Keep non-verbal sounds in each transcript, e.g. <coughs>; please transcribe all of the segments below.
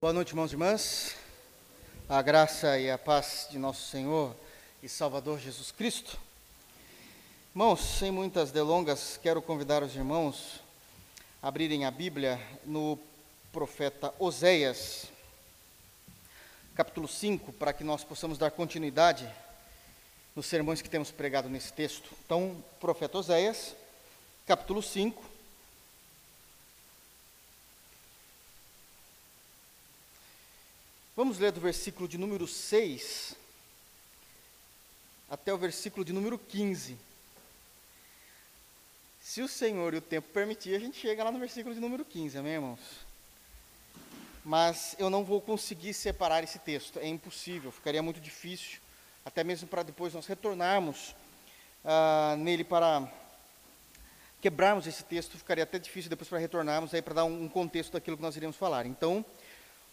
Boa noite, irmãos e irmãs. A graça e a paz de nosso Senhor e Salvador Jesus Cristo. Irmãos, sem muitas delongas, quero convidar os irmãos a abrirem a Bíblia no profeta Oséias, capítulo 5, para que nós possamos dar continuidade nos sermões que temos pregado nesse texto. Então, profeta Oséias, capítulo 5, Vamos ler do versículo de número 6 até o versículo de número 15. Se o Senhor e o tempo permitir, a gente chega lá no versículo de número 15, amém, irmãos? Mas eu não vou conseguir separar esse texto, é impossível, ficaria muito difícil, até mesmo para depois nós retornarmos ah, nele para quebrarmos esse texto, ficaria até difícil depois para retornarmos aí para dar um contexto daquilo que nós iremos falar. Então,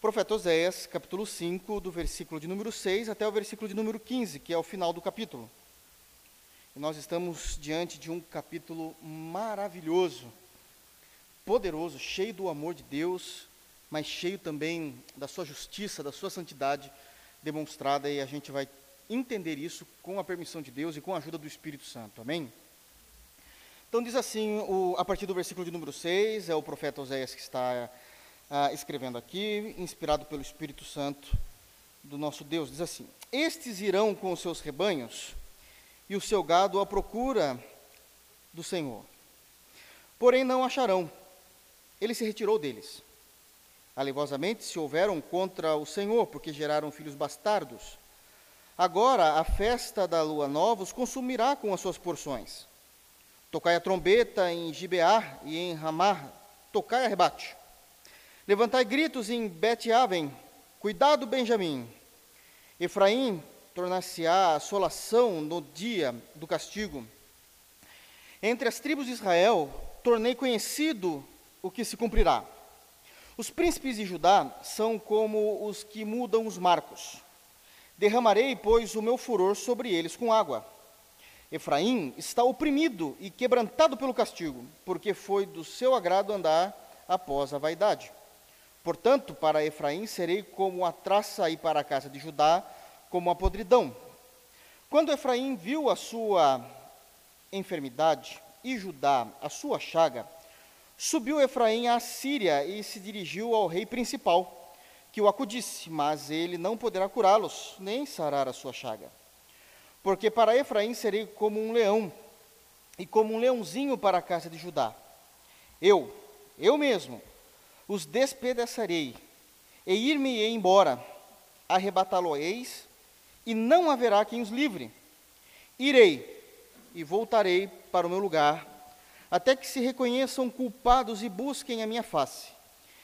profeta Oséias, capítulo 5, do versículo de número 6 até o versículo de número 15, que é o final do capítulo. E nós estamos diante de um capítulo maravilhoso, poderoso, cheio do amor de Deus, mas cheio também da sua justiça, da sua santidade demonstrada, e a gente vai entender isso com a permissão de Deus e com a ajuda do Espírito Santo. Amém? Então diz assim, o, a partir do versículo de número 6, é o profeta Oséias que está ah, escrevendo aqui, inspirado pelo Espírito Santo do nosso Deus, diz assim: Estes irão com os seus rebanhos e o seu gado à procura do Senhor. Porém não acharão. Ele se retirou deles. Alevosamente se houveram contra o Senhor, porque geraram filhos bastardos. Agora a festa da lua nova os consumirá com as suas porções. Tocai a trombeta em Gibeá e em Ramá, tocai a rebate. Levantai gritos em Bet-Aven, cuidado, Benjamim. Efraim tornar-se-á assolação no dia do castigo. Entre as tribos de Israel, tornei conhecido o que se cumprirá. Os príncipes de Judá são como os que mudam os marcos. Derramarei, pois, o meu furor sobre eles com água. Efraim está oprimido e quebrantado pelo castigo, porque foi do seu agrado andar após a vaidade. Portanto, para Efraim serei como a traça e para a casa de Judá como a podridão. Quando Efraim viu a sua enfermidade e Judá a sua chaga, subiu Efraim à Síria e se dirigiu ao rei principal, que o acudisse, mas ele não poderá curá-los, nem sarar a sua chaga. Porque para Efraim serei como um leão, e como um leãozinho para a casa de Judá. Eu, eu mesmo, os despedaçarei, e ir-me-ei embora, arrebatá-lo-eis, e não haverá quem os livre. Irei e voltarei para o meu lugar, até que se reconheçam culpados e busquem a minha face.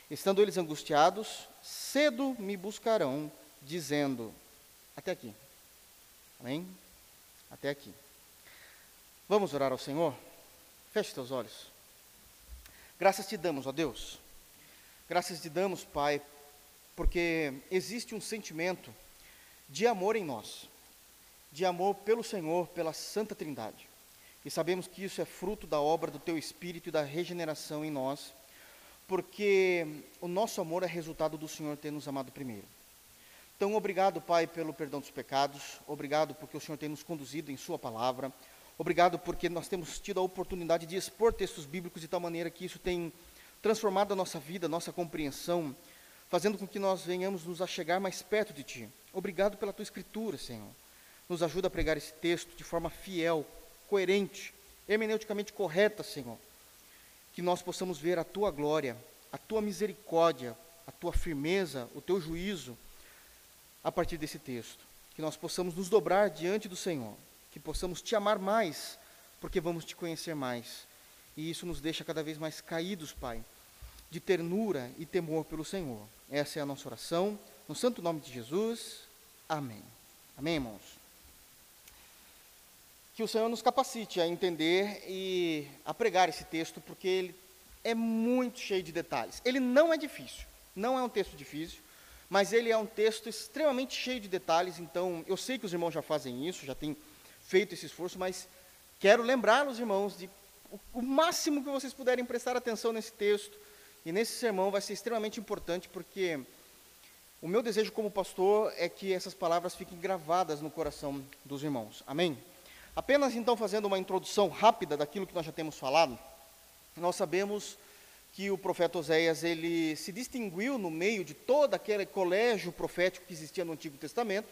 Estando eles angustiados, cedo me buscarão, dizendo: Até aqui. Amém? Até aqui. Vamos orar ao Senhor? Feche teus olhos. Graças te damos, ó Deus Graças te damos, Pai, porque existe um sentimento de amor em nós, de amor pelo Senhor, pela Santa Trindade. E sabemos que isso é fruto da obra do Teu Espírito e da regeneração em nós, porque o nosso amor é resultado do Senhor ter nos amado primeiro. Então, obrigado, Pai, pelo perdão dos pecados, obrigado porque o Senhor tem nos conduzido em Sua palavra, obrigado porque nós temos tido a oportunidade de expor textos bíblicos de tal maneira que isso tem transformado a nossa vida, a nossa compreensão, fazendo com que nós venhamos nos achegar mais perto de Ti. Obrigado pela Tua Escritura, Senhor. Nos ajuda a pregar esse texto de forma fiel, coerente, hermeneuticamente correta, Senhor. Que nós possamos ver a Tua glória, a Tua misericórdia, a Tua firmeza, o Teu juízo a partir desse texto. Que nós possamos nos dobrar diante do Senhor, que possamos Te amar mais, porque vamos Te conhecer mais e isso nos deixa cada vez mais caídos, Pai, de ternura e temor pelo Senhor. Essa é a nossa oração, no santo nome de Jesus. Amém. Amém, irmãos? Que o Senhor nos capacite a entender e a pregar esse texto, porque ele é muito cheio de detalhes. Ele não é difícil, não é um texto difícil, mas ele é um texto extremamente cheio de detalhes. Então, eu sei que os irmãos já fazem isso, já têm feito esse esforço, mas quero lembrar os irmãos de o máximo que vocês puderem prestar atenção nesse texto e nesse sermão vai ser extremamente importante, porque O meu desejo como pastor é que essas palavras fiquem gravadas no coração dos irmãos. Amém? Apenas então fazendo uma introdução rápida daquilo que nós já temos falado, nós sabemos que o profeta Oséias ele se distinguiu no meio de todo aquele colégio profético que existia no Antigo Testamento,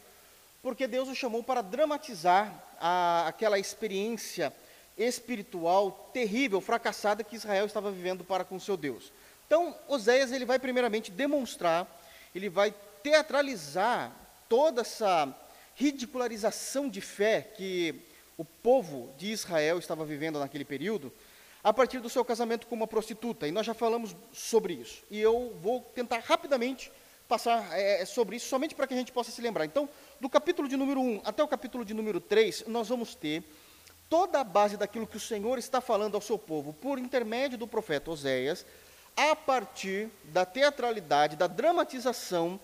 porque Deus o chamou para dramatizar a, aquela experiência espiritual terrível, fracassada que Israel estava vivendo para com seu Deus. Então, Oséias ele vai primeiramente demonstrar ele vai teatralizar toda essa ridicularização de fé que o povo de Israel estava vivendo naquele período, a partir do seu casamento com uma prostituta. E nós já falamos sobre isso. E eu vou tentar rapidamente passar é, sobre isso, somente para que a gente possa se lembrar. Então, do capítulo de número 1 até o capítulo de número 3, nós vamos ter toda a base daquilo que o Senhor está falando ao seu povo, por intermédio do profeta Oséias, a partir da teatralidade, da dramatização,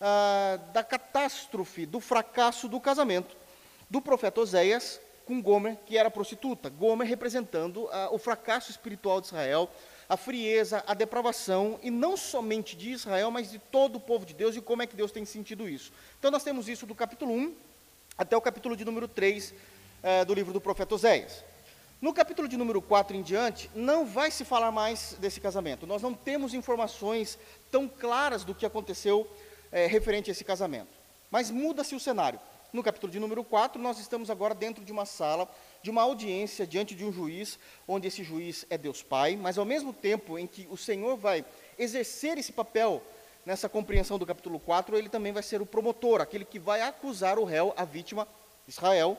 ah, da catástrofe, do fracasso do casamento do profeta Oséias com Gomer, que era prostituta. Gomer representando ah, o fracasso espiritual de Israel, a frieza, a depravação, e não somente de Israel, mas de todo o povo de Deus e como é que Deus tem sentido isso. Então nós temos isso do capítulo 1 até o capítulo de número 3 eh, do livro do profeta Oséias. No capítulo de número 4 em diante, não vai se falar mais desse casamento. Nós não temos informações tão claras do que aconteceu é, referente a esse casamento. Mas muda-se o cenário. No capítulo de número 4, nós estamos agora dentro de uma sala, de uma audiência diante de um juiz, onde esse juiz é Deus Pai, mas ao mesmo tempo em que o Senhor vai exercer esse papel nessa compreensão do capítulo 4, ele também vai ser o promotor, aquele que vai acusar o réu, a vítima, Israel,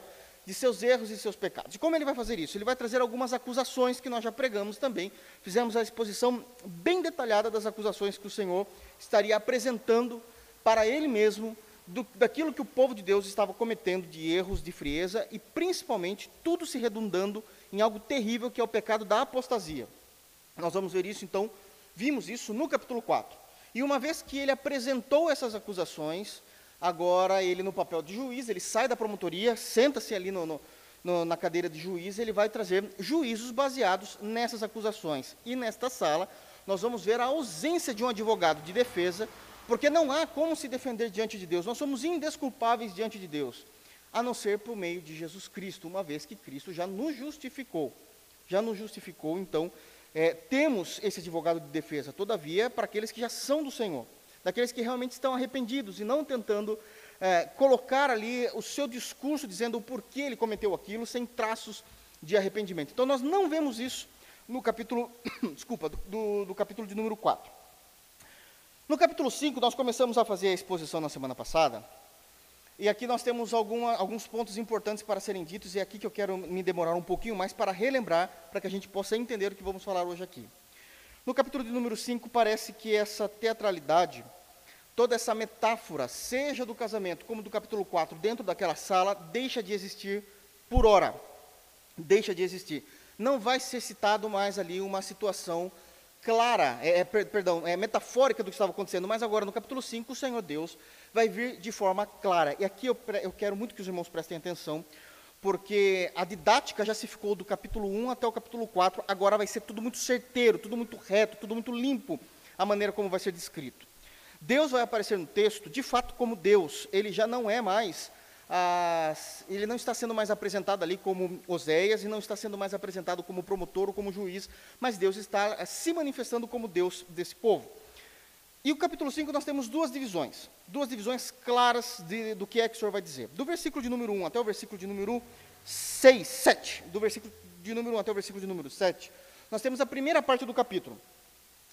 de seus erros e seus pecados. E como ele vai fazer isso? Ele vai trazer algumas acusações que nós já pregamos também. Fizemos a exposição bem detalhada das acusações que o Senhor estaria apresentando para ele mesmo do, daquilo que o povo de Deus estava cometendo de erros, de frieza e principalmente tudo se redundando em algo terrível que é o pecado da apostasia. Nós vamos ver isso então, vimos isso no capítulo 4. E uma vez que ele apresentou essas acusações, Agora, ele, no papel de juiz, ele sai da promotoria, senta-se ali no, no, no, na cadeira de juiz, ele vai trazer juízos baseados nessas acusações. E nesta sala, nós vamos ver a ausência de um advogado de defesa, porque não há como se defender diante de Deus. Nós somos indesculpáveis diante de Deus, a não ser por meio de Jesus Cristo, uma vez que Cristo já nos justificou. Já nos justificou, então, é, temos esse advogado de defesa, todavia, para aqueles que já são do Senhor daqueles que realmente estão arrependidos e não tentando é, colocar ali o seu discurso dizendo o porquê ele cometeu aquilo sem traços de arrependimento. Então nós não vemos isso no capítulo, <coughs> desculpa, do, do capítulo de número 4. No capítulo 5, nós começamos a fazer a exposição na semana passada, e aqui nós temos alguma, alguns pontos importantes para serem ditos, e é aqui que eu quero me demorar um pouquinho mais para relembrar, para que a gente possa entender o que vamos falar hoje aqui. No capítulo de número 5, parece que essa teatralidade, toda essa metáfora, seja do casamento como do capítulo 4, dentro daquela sala, deixa de existir por hora. Deixa de existir. Não vai ser citado mais ali uma situação clara, é, é, perdão, é metafórica do que estava acontecendo, mas agora no capítulo 5, o Senhor Deus vai vir de forma clara. E aqui eu, eu quero muito que os irmãos prestem atenção, porque a didática já se ficou do capítulo 1 até o capítulo 4, agora vai ser tudo muito certeiro, tudo muito reto, tudo muito limpo, a maneira como vai ser descrito. Deus vai aparecer no texto, de fato, como Deus, ele já não é mais, ele não está sendo mais apresentado ali como Oséias, e não está sendo mais apresentado como promotor ou como juiz, mas Deus está se manifestando como Deus desse povo. E o capítulo 5 nós temos duas divisões, duas divisões claras de, do que é que o Senhor vai dizer. Do versículo de número 1 até o versículo de número 6, 7, do versículo de número 1 até o versículo de número 7, nós temos a primeira parte do capítulo,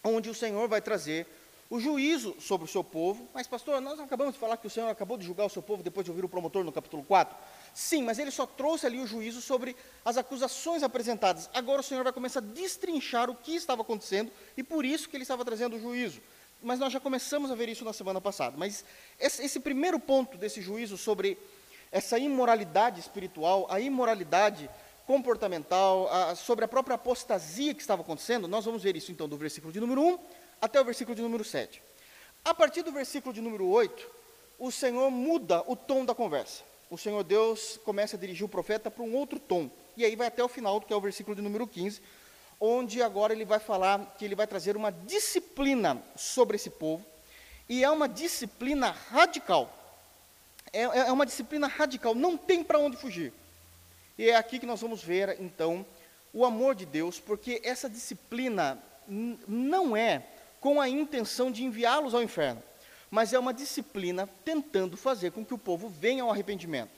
onde o Senhor vai trazer o juízo sobre o seu povo. Mas, pastor, nós acabamos de falar que o Senhor acabou de julgar o seu povo depois de ouvir o promotor no capítulo 4. Sim, mas ele só trouxe ali o juízo sobre as acusações apresentadas. Agora o Senhor vai começar a destrinchar o que estava acontecendo e por isso que ele estava trazendo o juízo mas nós já começamos a ver isso na semana passada. Mas esse, esse primeiro ponto desse juízo sobre essa imoralidade espiritual, a imoralidade comportamental, a, sobre a própria apostasia que estava acontecendo, nós vamos ver isso então do versículo de número 1 até o versículo de número 7. A partir do versículo de número 8, o Senhor muda o tom da conversa. O Senhor Deus começa a dirigir o profeta para um outro tom. E aí vai até o final, que é o versículo de número 15, onde agora ele vai falar que ele vai trazer uma disciplina sobre esse povo. E é uma disciplina radical. É, é, é uma disciplina radical, não tem para onde fugir. E é aqui que nós vamos ver, então, o amor de Deus, porque essa disciplina não é com a intenção de enviá-los ao inferno, mas é uma disciplina tentando fazer com que o povo venha ao arrependimento.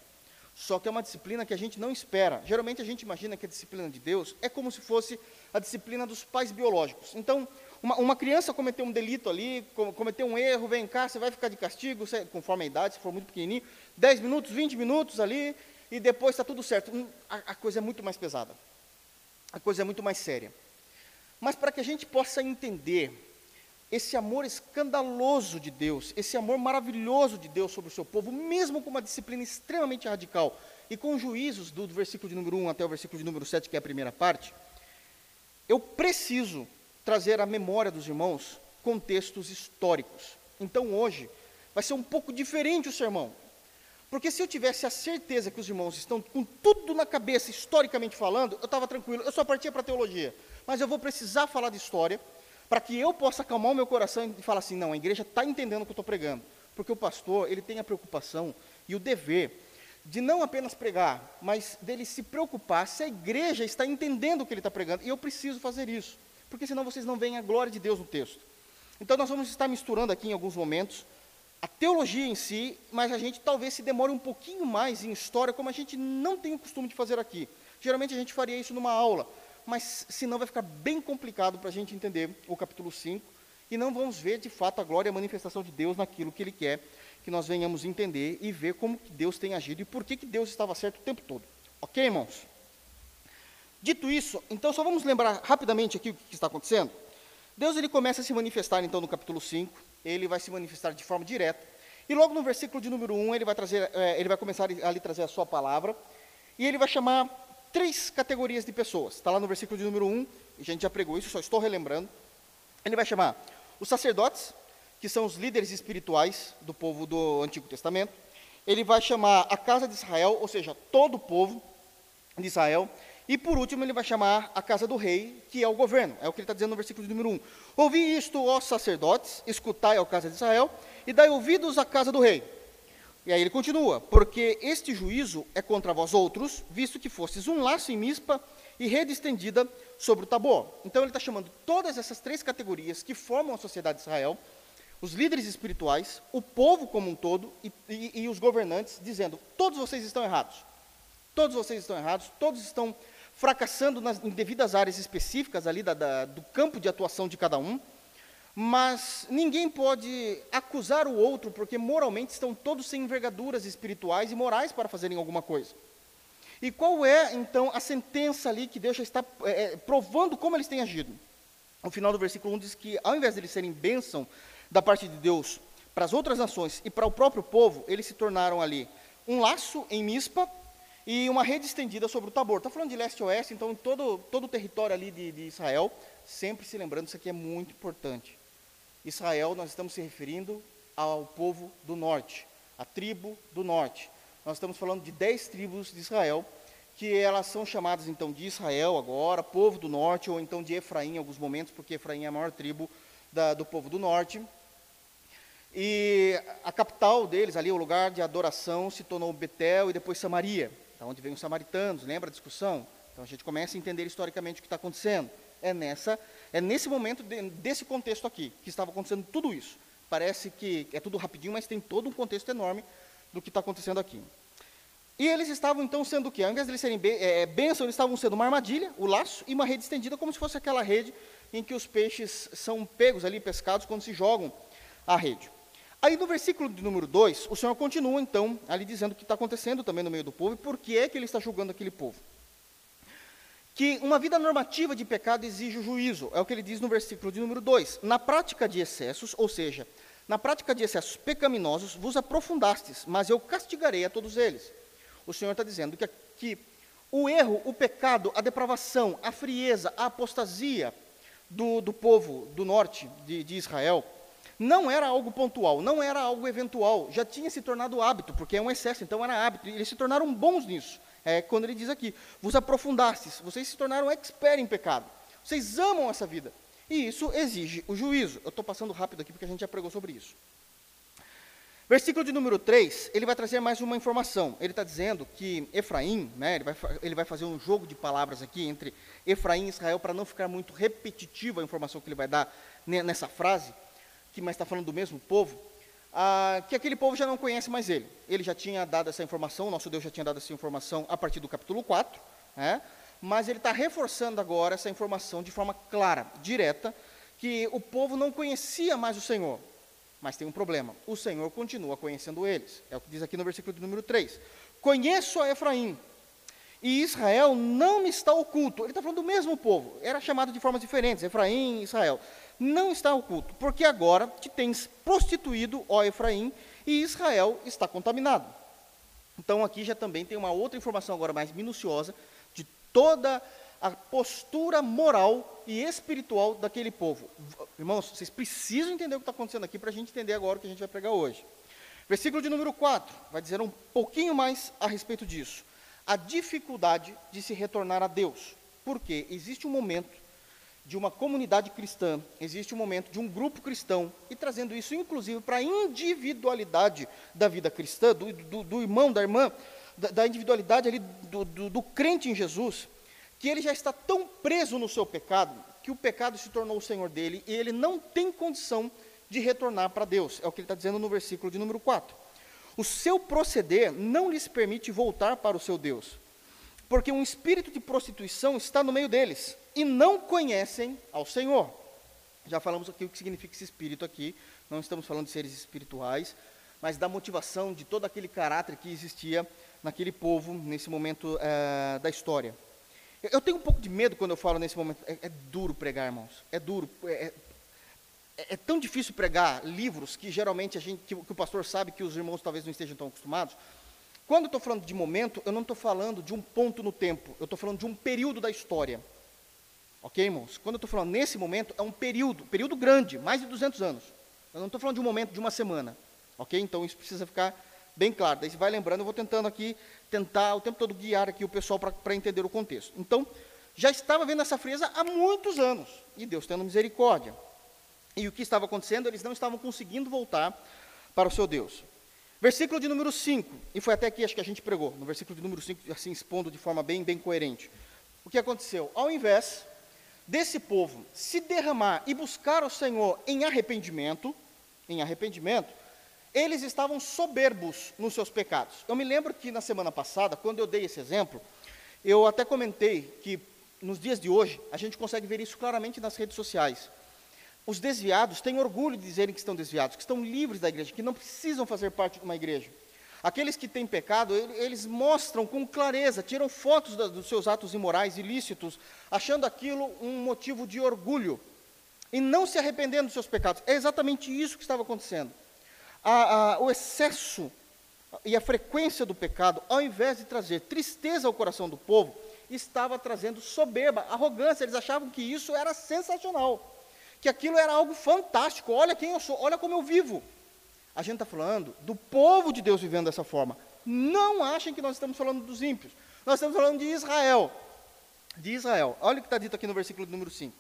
Só que é uma disciplina que a gente não espera. Geralmente a gente imagina que a disciplina de Deus é como se fosse a disciplina dos pais biológicos. Então, uma, uma criança cometeu um delito ali, cometeu um erro, vem cá, você vai ficar de castigo, você, conforme a idade, se for muito pequenininho, 10 minutos, 20 minutos ali, e depois está tudo certo. Hum, a, a coisa é muito mais pesada. A coisa é muito mais séria. Mas para que a gente possa entender esse amor escandaloso de Deus, esse amor maravilhoso de Deus sobre o seu povo, mesmo com uma disciplina extremamente radical e com juízos do, versículo de número 1 até o versículo de número 7, que é a primeira parte, eu preciso trazer à memória dos irmãos contextos históricos. Então hoje vai ser um pouco diferente o sermão. Porque se eu tivesse a certeza que os irmãos estão com tudo na cabeça, historicamente falando, eu estava tranquilo, eu só partia para a teologia. Mas eu vou precisar falar de história, para que eu possa acalmar o meu coração e falar assim, não, a igreja está entendendo o que eu estou pregando. Porque o pastor, ele tem a preocupação e o dever de não apenas pregar, mas dele se preocupar se a igreja está entendendo o que ele está pregando. E eu preciso fazer isso, porque senão vocês não veem a glória de Deus no texto. Então nós vamos estar misturando aqui em alguns momentos a teologia em si, mas a gente talvez se demore um pouquinho mais em história, como a gente não tem o costume de fazer aqui. Geralmente a gente faria isso numa aula, mas senão vai ficar bem complicado para a gente entender o capítulo 5 e não vamos ver de fato a glória e a manifestação de Deus naquilo que Ele quer que nós venhamos entender e ver como que Deus tem agido e por que, que Deus estava certo o tempo todo. Ok, irmãos? Dito isso, então só vamos lembrar rapidamente aqui o que está acontecendo. Deus ele começa a se manifestar então no capítulo 5, ele vai se manifestar de forma direta. E logo no versículo de número 1, ele vai trazer, é, ele vai começar a lhe trazer a sua palavra, e ele vai chamar três categorias de pessoas. Está lá no versículo de número 1, a gente já pregou isso, só estou relembrando. Ele vai chamar os sacerdotes, que são os líderes espirituais do povo do Antigo Testamento. Ele vai chamar a casa de Israel, ou seja, todo o povo de Israel. E por último, ele vai chamar a casa do rei, que é o governo. É o que ele está dizendo no versículo de número 1. Ouvi isto, ó sacerdotes, escutai a casa de Israel, e dai ouvidos à casa do rei. E aí ele continua, porque este juízo é contra vós outros, visto que fostes um laço em mispa e rede estendida sobre o Tabor. Então ele está chamando todas essas três categorias que formam a sociedade de Israel, os líderes espirituais, o povo como um todo e, e, e os governantes, dizendo: todos vocês estão errados. Todos vocês estão errados, todos estão fracassando nas, em devidas áreas específicas ali da, da, do campo de atuação de cada um mas ninguém pode acusar o outro, porque moralmente estão todos sem envergaduras espirituais e morais para fazerem alguma coisa. E qual é, então, a sentença ali que Deus já está é, é provando como eles têm agido? No final do versículo 1 diz que, ao invés de eles serem bênção da parte de Deus para as outras nações e para o próprio povo, eles se tornaram ali um laço em mispa e uma rede estendida sobre o Tabor. Está falando de leste a oeste, então, todo, todo o território ali de, de Israel, sempre se lembrando, isso aqui é muito importante. Israel, nós estamos se referindo ao povo do norte, a tribo do norte. Nós estamos falando de dez tribos de Israel, que elas são chamadas então de Israel agora, povo do norte, ou então de Efraim em alguns momentos, porque Efraim é a maior tribo da, do povo do norte. E a capital deles, ali, o lugar de adoração, se tornou Betel e depois Samaria, da onde vem os samaritanos, lembra a discussão? Então a gente começa a entender historicamente o que está acontecendo. É nessa é nesse momento, de, desse contexto aqui, que estava acontecendo tudo isso. Parece que é tudo rapidinho, mas tem todo um contexto enorme do que está acontecendo aqui. E eles estavam então sendo o quê? Ao invés de eles serem é, bênção, eles estavam sendo uma armadilha, o laço, e uma rede estendida, como se fosse aquela rede em que os peixes são pegos ali, pescados, quando se jogam a rede. Aí no versículo de número 2, o Senhor continua então ali dizendo o que está acontecendo também no meio do povo e por que é que ele está julgando aquele povo que uma vida normativa de pecado exige o juízo. É o que ele diz no versículo de número 2. Na prática de excessos, ou seja, na prática de excessos pecaminosos, vos aprofundastes, mas eu castigarei a todos eles. O Senhor está dizendo que, que o erro, o pecado, a depravação, a frieza, a apostasia do, do povo do norte de, de Israel não era algo pontual, não era algo eventual, já tinha se tornado hábito, porque é um excesso, então era hábito, eles se tornaram bons nisso é quando ele diz aqui: vos aprofundastes, vocês se tornaram expert em pecado, vocês amam essa vida. E isso exige o juízo. Eu estou passando rápido aqui porque a gente já pregou sobre isso. Versículo de número 3, ele vai trazer mais uma informação. Ele está dizendo que Efraim, né, ele, vai, ele vai fazer um jogo de palavras aqui entre Efraim e Israel, para não ficar muito repetitiva a informação que ele vai dar nessa frase, que mas está falando do mesmo povo, ah, que aquele povo já não conhece mais ele. Ele já tinha dado essa informação, nosso Deus já tinha dado essa informação a partir do capítulo 4, né, mas ele está reforçando agora essa informação de forma clara, direta, que o povo não conhecia mais o Senhor. Mas tem um problema: o Senhor continua conhecendo eles. É o que diz aqui no versículo de número 3. Conheço a Efraim, e Israel não me está oculto. Ele está falando do mesmo povo, era chamado de formas diferentes, Efraim e Israel. Não está oculto, porque agora te tens prostituído, ó Efraim, e Israel está contaminado. Então aqui já também tem uma outra informação agora mais minuciosa de toda a postura moral e espiritual daquele povo. Irmãos, vocês precisam entender o que está acontecendo aqui para a gente entender agora o que a gente vai pregar hoje. Versículo de número 4 vai dizer um pouquinho mais a respeito disso. A dificuldade de se retornar a Deus. Porque existe um momento de uma comunidade cristã, existe um momento de um grupo cristão, e trazendo isso inclusive para a individualidade da vida cristã, do, do, do irmão, da irmã, da, da individualidade ali do, do, crente em Jesus, que ele já está tão preso no seu pecado, que o pecado se tornou o Senhor dele, e ele não tem condição de retornar para Deus. É o que ele está dizendo no versículo de número 4. O seu proceder não lhes permite voltar para o seu Deus, porque um espírito de prostituição está no meio deles, e não conhecem ao Senhor. Já falamos aqui o que significa esse espírito aqui, não estamos falando de seres espirituais, mas da motivação de todo aquele caráter que existia naquele povo nesse momento é, da história. Eu tenho um pouco de medo quando eu falo nesse momento. É, é duro pregar, irmãos. É duro. É, é, é, tão difícil pregar livros que geralmente a gente, que, que, o pastor sabe que os irmãos talvez não estejam tão acostumados. Quando eu estou falando de momento, eu não estou falando de um ponto no tempo. Eu estou falando de um período da história. Ok, irmãos? Quando eu estou falando nesse momento, é um período, período grande, mais de 200 anos. Eu não estou falando de um momento de uma semana. Ok? Então isso precisa ficar bem claro. Daí você vai lembrando, eu vou tentando aqui, tentar o tempo todo guiar aqui o pessoal para entender o contexto. Então, já estava vendo essa frieza há muitos anos, e Deus tendo misericórdia. E o que estava acontecendo? Eles não estavam conseguindo voltar para o seu Deus. Versículo de número 5, e foi até aqui acho que a gente pregou, no versículo de número 5, assim expondo de forma bem, bem coerente. O que aconteceu? Ao invés desse povo se derramar e buscar o Senhor em arrependimento, em arrependimento, eles estavam soberbos nos seus pecados. Eu me lembro que na semana passada, quando eu dei esse exemplo, eu até comentei que nos dias de hoje a gente consegue ver isso claramente nas redes sociais. Os desviados têm orgulho de dizerem que estão desviados, que estão livres da igreja, que não precisam fazer parte de uma igreja. Aqueles que têm pecado, eles mostram com clareza, tiram fotos dos seus atos imorais, ilícitos, achando aquilo um motivo de orgulho, e não se arrependendo dos seus pecados. É exatamente isso que estava acontecendo a, a, o excesso e a frequência do pecado, ao invés de trazer tristeza ao coração do povo, estava trazendo soberba, arrogância. Eles achavam que isso era sensacional, que aquilo era algo fantástico. Olha quem eu sou, olha como eu vivo. A gente está falando do povo de Deus vivendo dessa forma. Não achem que nós estamos falando dos ímpios. Nós estamos falando de Israel. De Israel. Olha o que está dito aqui no versículo número 5.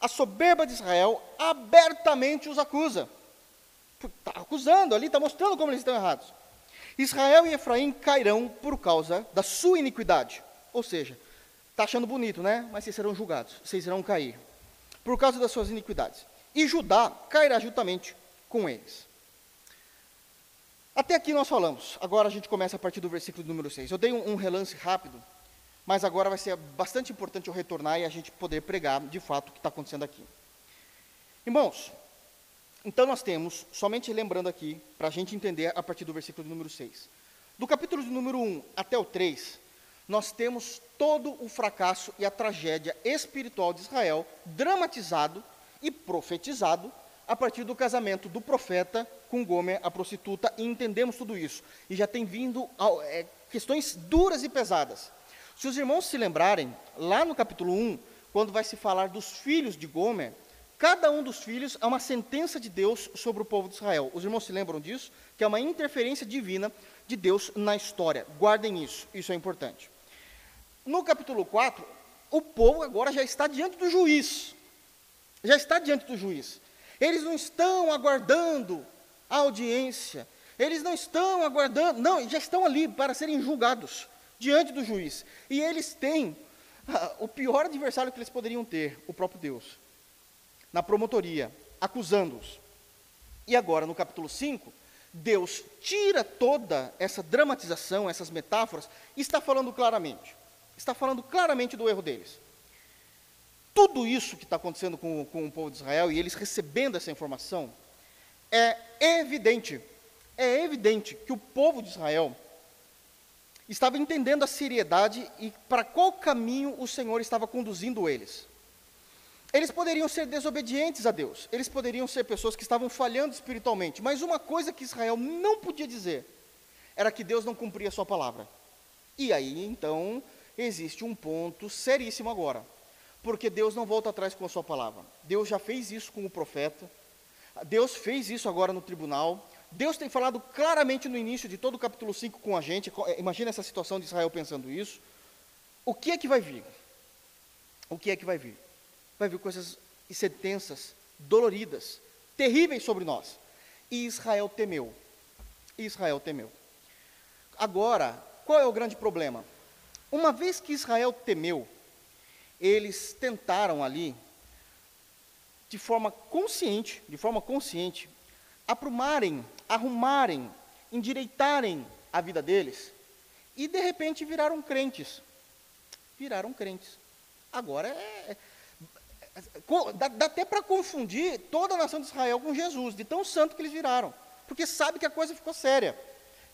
A soberba de Israel abertamente os acusa está acusando ali, está mostrando como eles estão errados. Israel e Efraim cairão por causa da sua iniquidade. Ou seja, está achando bonito, né? Mas vocês serão julgados, vocês irão cair. Por causa das suas iniquidades. E Judá cairá juntamente com eles. Até aqui nós falamos. Agora a gente começa a partir do versículo número 6. Eu dei um, um relance rápido, mas agora vai ser bastante importante eu retornar e a gente poder pregar de fato o que está acontecendo aqui. Irmãos, então nós temos, somente lembrando aqui, para a gente entender a partir do versículo número 6. Do capítulo de número 1 até o 3, nós temos todo o fracasso e a tragédia espiritual de Israel dramatizado e profetizado a partir do casamento do profeta com Gomer, a prostituta, e entendemos tudo isso. E já tem vindo é, questões duras e pesadas. Se os irmãos se lembrarem, lá no capítulo 1, quando vai se falar dos filhos de Gomer, Cada um dos filhos é uma sentença de Deus sobre o povo de Israel. Os irmãos se lembram disso? Que é uma interferência divina de Deus na história. Guardem isso, isso é importante. No capítulo 4, o povo agora já está diante do juiz. Já está diante do juiz. Eles não estão aguardando a audiência Eles não estão aguardando, não, já estão ali para serem julgados diante do juiz. E eles têm ah, o pior adversário que eles poderiam ter, o próprio Deus, na promotoria, acusando-os. E agora, no capítulo 5, Deus tira toda essa dramatização, essas metáforas, e está falando claramente. Está falando claramente do erro deles. Tudo isso que está acontecendo com, com o povo de Israel e eles recebendo essa informação, é evidente, é evidente que o povo de Israel estava entendendo a seriedade e para qual caminho o Senhor estava conduzindo eles. Eles poderiam ser desobedientes a Deus, eles poderiam ser pessoas que estavam falhando espiritualmente, mas uma coisa que Israel não podia dizer era que Deus não cumpria a sua palavra. E aí, então, existe um ponto seríssimo agora, porque Deus não volta atrás com a sua palavra. Deus já fez isso com o profeta, Deus fez isso agora no tribunal, Deus tem falado claramente no início de todo o capítulo 5 com a gente, eh, imagina essa situação de Israel pensando isso. O que é que vai vir? O que é que vai vir? vai vir coisas sentenças doloridas, terríveis sobre nós. E Israel temeu. Israel temeu. Agora, qual é o grande problema? Uma vez que Israel temeu, eles tentaram ali, de forma consciente, de forma consciente, aprumarem, arrumarem, endireitarem a vida deles, e de repente viraram crentes. Viraram crentes. Agora é, Dá, dá até para confundir toda a nação de Israel com Jesus, de tão santo que eles viraram. Porque sabe que a coisa ficou séria,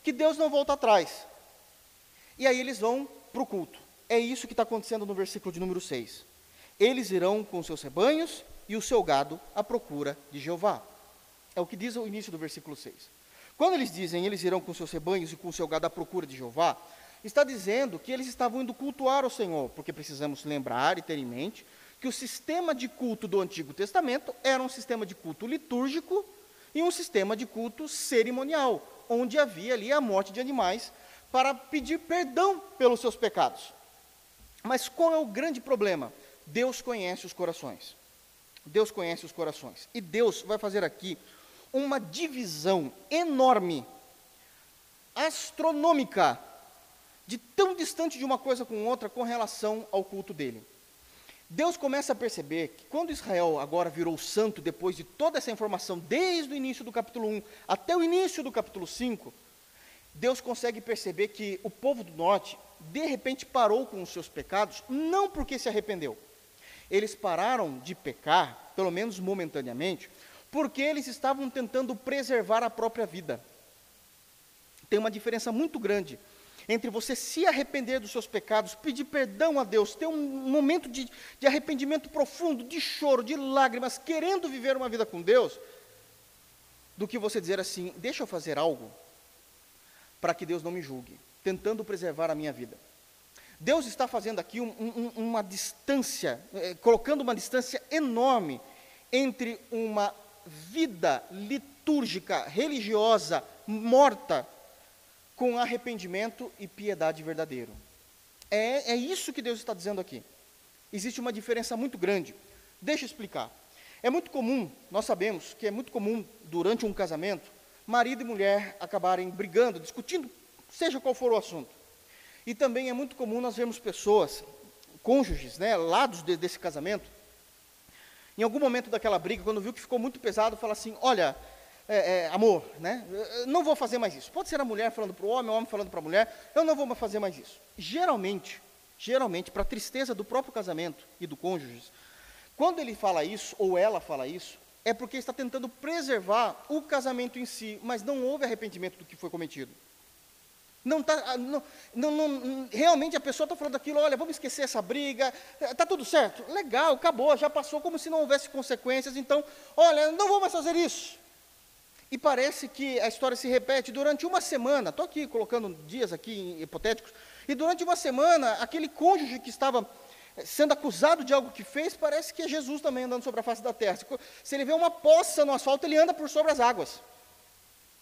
que Deus não volta atrás. E aí eles vão para o culto. É isso que está acontecendo no versículo de número 6. Eles irão com seus rebanhos e o seu gado à procura de Jeová. É o que diz o início do versículo 6. Quando eles dizem eles irão com seus rebanhos e com o seu gado à procura de Jeová, está dizendo que eles estavam indo cultuar o Senhor, porque precisamos lembrar e ter em mente que o sistema de culto do Antigo Testamento era um sistema de culto litúrgico e um sistema de culto cerimonial, onde havia ali a morte de animais para pedir perdão pelos seus pecados. Mas qual é o grande problema? Deus conhece os corações. Deus conhece os corações. E Deus vai fazer aqui uma divisão enorme, astronômica, de tão distante de uma coisa com outra com relação ao culto dele. Deus começa a perceber que quando Israel agora virou santo, depois de toda essa informação, desde o início do capítulo 1 até o início do capítulo 5, Deus consegue perceber que o povo do norte, de repente, parou com os seus pecados, não porque se arrependeu. Eles pararam de pecar, pelo menos momentaneamente, porque eles estavam tentando preservar a própria vida. Tem uma diferença muito grande entre você se arrepender dos seus pecados, pedir perdão a Deus, ter um momento de, de arrependimento profundo, de choro, de lágrimas, querendo viver uma vida com Deus, do que você dizer assim: deixa eu fazer algo para que Deus não me julgue, tentando preservar a minha vida. Deus está fazendo aqui um, um, uma distância, eh, colocando uma distância enorme entre uma vida litúrgica, religiosa, morta, com arrependimento e piedade verdadeiro. É, é isso que Deus está dizendo aqui. Existe uma diferença muito grande. Deixa eu explicar. É muito comum, nós sabemos que é muito comum durante um casamento, marido e mulher acabarem brigando, discutindo, seja qual for o assunto. E também é muito comum nós vermos pessoas, cônjuges, né, lados de, desse casamento, em algum momento daquela briga, quando viu que ficou muito pesado, fala assim: Olha, é, é, amor, né? Não vou fazer mais isso. Pode ser a mulher falando para o homem, o homem falando para a mulher, eu não vou mais fazer mais isso. Geralmente, geralmente, para tristeza do próprio casamento e do cônjuge, quando ele fala isso, ou ela fala isso, é porque está tentando preservar o casamento em si, mas não houve arrependimento do que foi cometido. Não tá, ah, não, não, não, realmente a pessoa está falando aquilo, olha, vamos esquecer essa briga, está tudo certo, legal, acabou, já passou como se não houvesse consequências, então, olha, não vou mais fazer isso. E parece que a história se repete durante uma semana. Estou aqui colocando dias aqui hipotéticos. E durante uma semana, aquele cônjuge que estava eh, sendo acusado de algo que fez, parece que é Jesus também andando sobre a face da terra. Se ele vê uma poça no asfalto, ele anda por sobre as águas.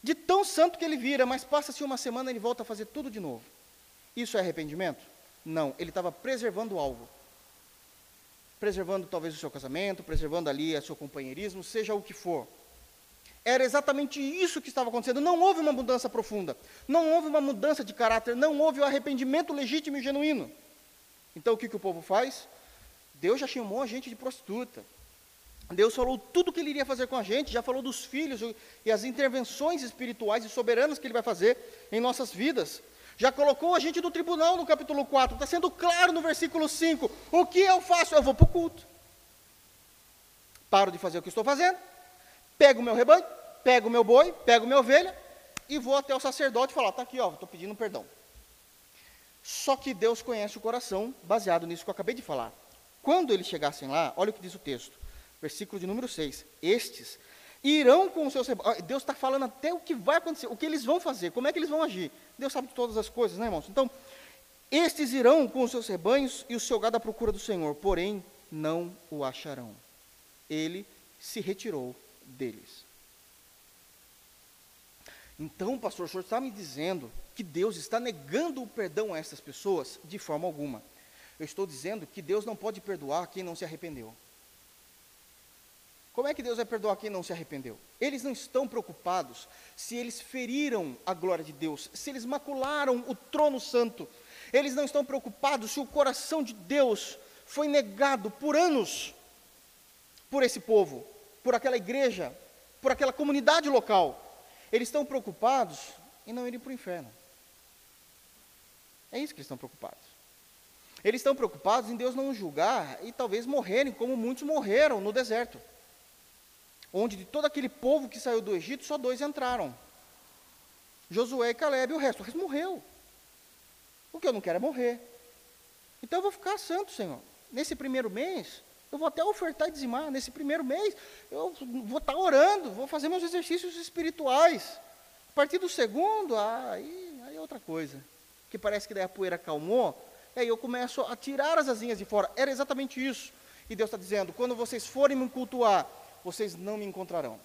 De tão santo que ele vira, mas passa-se uma semana e ele volta a fazer tudo de novo. Isso é arrependimento? Não, ele estava preservando algo. Preservando talvez o seu casamento, preservando ali o seu companheirismo, seja o que for Era exatamente isso que estava acontecendo. Não houve uma mudança profunda, não houve uma mudança de caráter, não houve o arrependimento legítimo e genuíno. Então o que, que o povo faz? Deus já chamou a gente de prostituta. Deus falou tudo o que ele iria fazer com a gente, já falou dos filhos e as intervenções espirituais e soberanas que ele vai fazer em nossas vidas. Já colocou a gente no tribunal no capítulo 4, está sendo claro no versículo 5. O que eu faço? Eu vou para o culto. Paro de fazer o que estou fazendo, pego o meu rebanho, pego o meu boi, pego minha ovelha e vou até o sacerdote e falar: está aqui, estou pedindo perdão. Só que Deus conhece o coração, baseado nisso que eu acabei de falar. Quando eles chegassem lá, olha o que diz o texto, versículo de número 6. Estes irão com os seus rebanhos. Deus está falando até o que vai acontecer, o que eles vão fazer, como é que eles vão agir. Deus sabe de todas as coisas, né, irmãos? Então, estes irão com os seus rebanhos e o seu gado à procura do Senhor, porém não o acharão. Ele se retirou deles. Então, pastor, o senhor está me dizendo que Deus está negando o perdão a essas pessoas? De forma alguma. Eu estou dizendo que Deus não pode perdoar quem não se arrependeu. Como é que Deus vai perdoar quem não se arrependeu? Eles não estão preocupados se eles feriram a glória de Deus, se eles macularam o trono santo. Eles não estão preocupados se o coração de Deus foi negado por anos por esse povo, por aquela igreja, por aquela comunidade local. Eles estão preocupados em não irem para o inferno. É isso que eles estão preocupados. Eles estão preocupados em Deus não julgar e talvez morrerem como muitos morreram no deserto onde de todo aquele povo que saiu do Egito, só dois entraram. Josué e Caleb, e o resto, o resto morreu. O que eu não quero é morrer. Então eu vou ficar santo, Senhor. Nesse primeiro mês, eu vou até ofertar e dizimar. Nesse primeiro mês, eu vou estar orando, vou fazer meus exercícios espirituais. A partir do segundo, aí, aí é outra coisa. Que parece que daí a poeira acalmou, e aí eu começo a tirar as asinhas de fora. Era exatamente isso. E Deus está dizendo: quando vocês forem me cultuar, vocês não me encontrarão.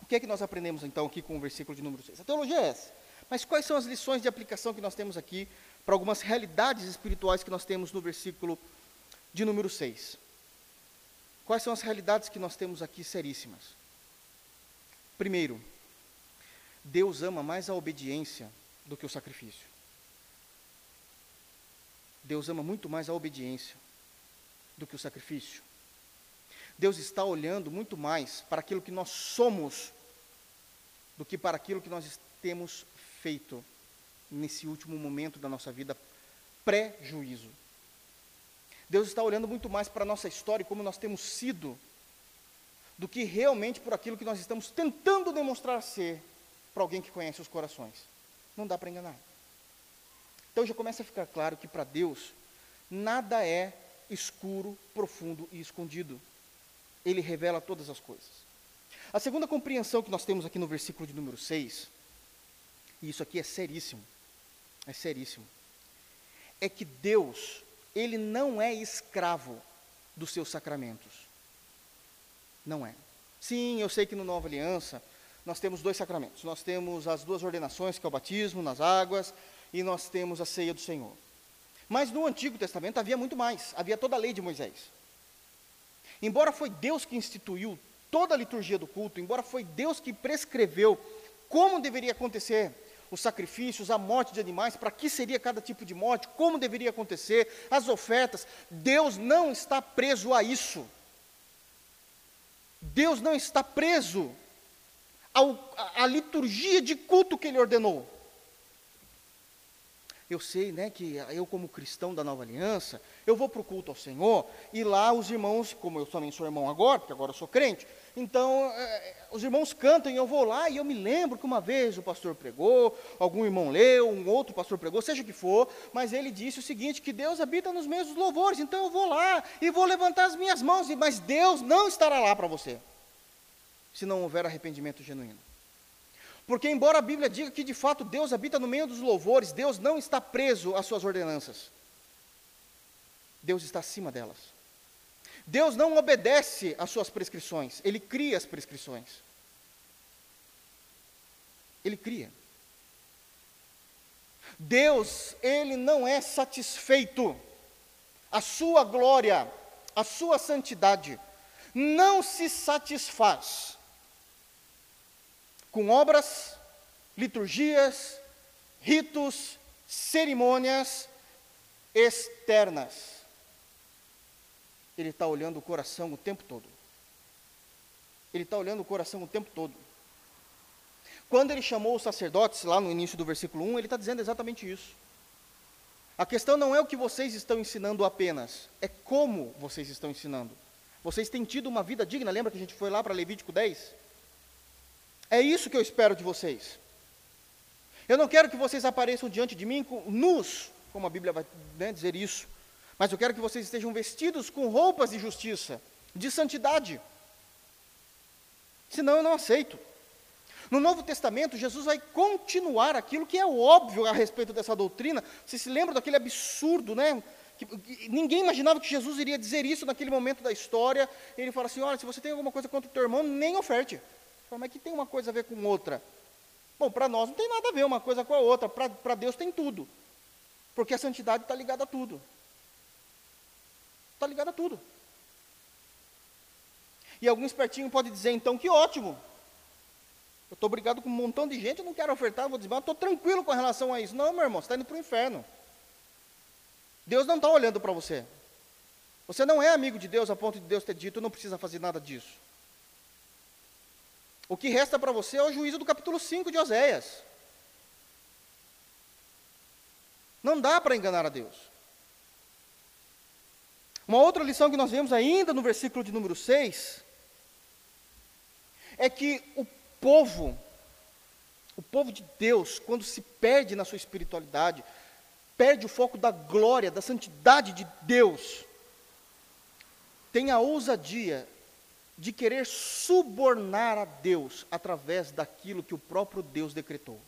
O que é que nós aprendemos então aqui com o versículo de número 6? A teologia é essa. Mas quais são as lições de aplicação que nós temos aqui para algumas realidades espirituais que nós temos no versículo de número 6? Quais são as realidades que nós temos aqui seríssimas? Primeiro, Deus ama mais a obediência do que o sacrifício. Deus ama muito mais a obediência do que o sacrifício. Deus está olhando muito mais para aquilo que nós somos do que para aquilo que nós temos feito nesse último momento da nossa vida pré-juízo. Deus está olhando muito mais para a nossa história e como nós temos sido, do que realmente por aquilo que nós estamos tentando demonstrar ser para alguém que conhece os corações. Não dá para enganar. Então já começa a ficar claro que para Deus nada é escuro, profundo e escondido ele revela todas as coisas. A segunda compreensão que nós temos aqui no versículo de número 6, e isso aqui é seríssimo, é seríssimo, é que Deus, ele não é escravo dos seus sacramentos. Não é. Sim, eu sei que no Nova Aliança nós temos dois sacramentos. Nós temos as duas ordenações, que é o batismo nas águas, e nós temos a ceia do Senhor. Mas no Antigo Testamento havia muito mais, havia toda a lei de Moisés. Embora foi Deus que instituiu toda a liturgia do culto, embora foi Deus que prescreveu como deveria acontecer os sacrifícios, a morte de animais, para que seria cada tipo de morte, como deveria acontecer, as ofertas, Deus não está preso a isso. Deus não está preso ao, à liturgia de culto que Ele ordenou. Eu sei, né, que eu como cristão da Nova Aliança, eu vou para o culto ao Senhor, e lá os irmãos, como eu também sou irmão agora, porque agora eu sou crente, então é, os irmãos cantam e eu vou lá e eu me lembro que uma vez o pastor pregou, algum irmão leu, um outro pastor pregou, seja o que for, mas ele disse o seguinte, que Deus habita nos meios dos louvores, então eu vou lá e vou levantar as minhas mãos, mas Deus não estará lá para você, se não houver arrependimento genuíno. Porque, embora a Bíblia diga que de fato Deus habita no meio dos louvores, Deus não está preso às suas ordenanças. Deus está acima delas. Deus não obedece às suas prescrições, Ele cria as prescrições. Ele cria. Deus, Ele não é satisfeito. A sua glória, a sua santidade, não se satisfaz com obras, liturgias, ritos, cerimônias externas. Ele está olhando o coração o tempo todo. Ele está olhando o coração o tempo todo. Quando ele chamou os sacerdotes, lá no início do versículo 1, ele está dizendo exatamente isso. A questão não é o que vocês estão ensinando apenas, é como vocês estão ensinando. Vocês têm tido uma vida digna, lembra que a gente foi lá para Levítico 10? É isso que eu espero de vocês. Eu não quero que vocês apareçam diante de mim nus, como a Bíblia vai né, dizer isso, mas eu quero que vocês estejam vestidos com roupas de justiça, de santidade. Senão eu não aceito. No Novo Testamento, Jesus vai continuar aquilo que é óbvio a respeito dessa doutrina. Você se lembra daquele absurdo, né? Que, que, ninguém imaginava que Jesus iria dizer isso naquele momento da história. Ele fala assim: olha, se você tem alguma coisa contra o teu irmão, nem oferte. Fala, mas que tem uma coisa a ver com outra? Bom, para nós não tem nada a ver uma coisa com a outra, para Deus tem tudo. Porque a santidade está ligada a tudo. Está ligada a tudo. E algum espertinho pode dizer, então, que ótimo. Eu estou brigado com um montão de gente, eu não quero ofertar, vou dizer, mas estou tranquilo com relação a isso. Não, meu irmão, você está indo para o inferno. Deus não está olhando para você. Você não é amigo de Deus a ponto de Deus ter dito, não precisa fazer nada disso. O que resta para você é o juízo do capítulo 5 de Oséias. Não dá para enganar a Deus. Uma outra lição que nós vemos ainda no versículo de número 6 é que o povo, o povo de Deus, quando se perde na sua espiritualidade, perde o foco da glória, da santidade de Deus, tem a ousadia de querer subornar a Deus através daquilo que o próprio Deus decretou.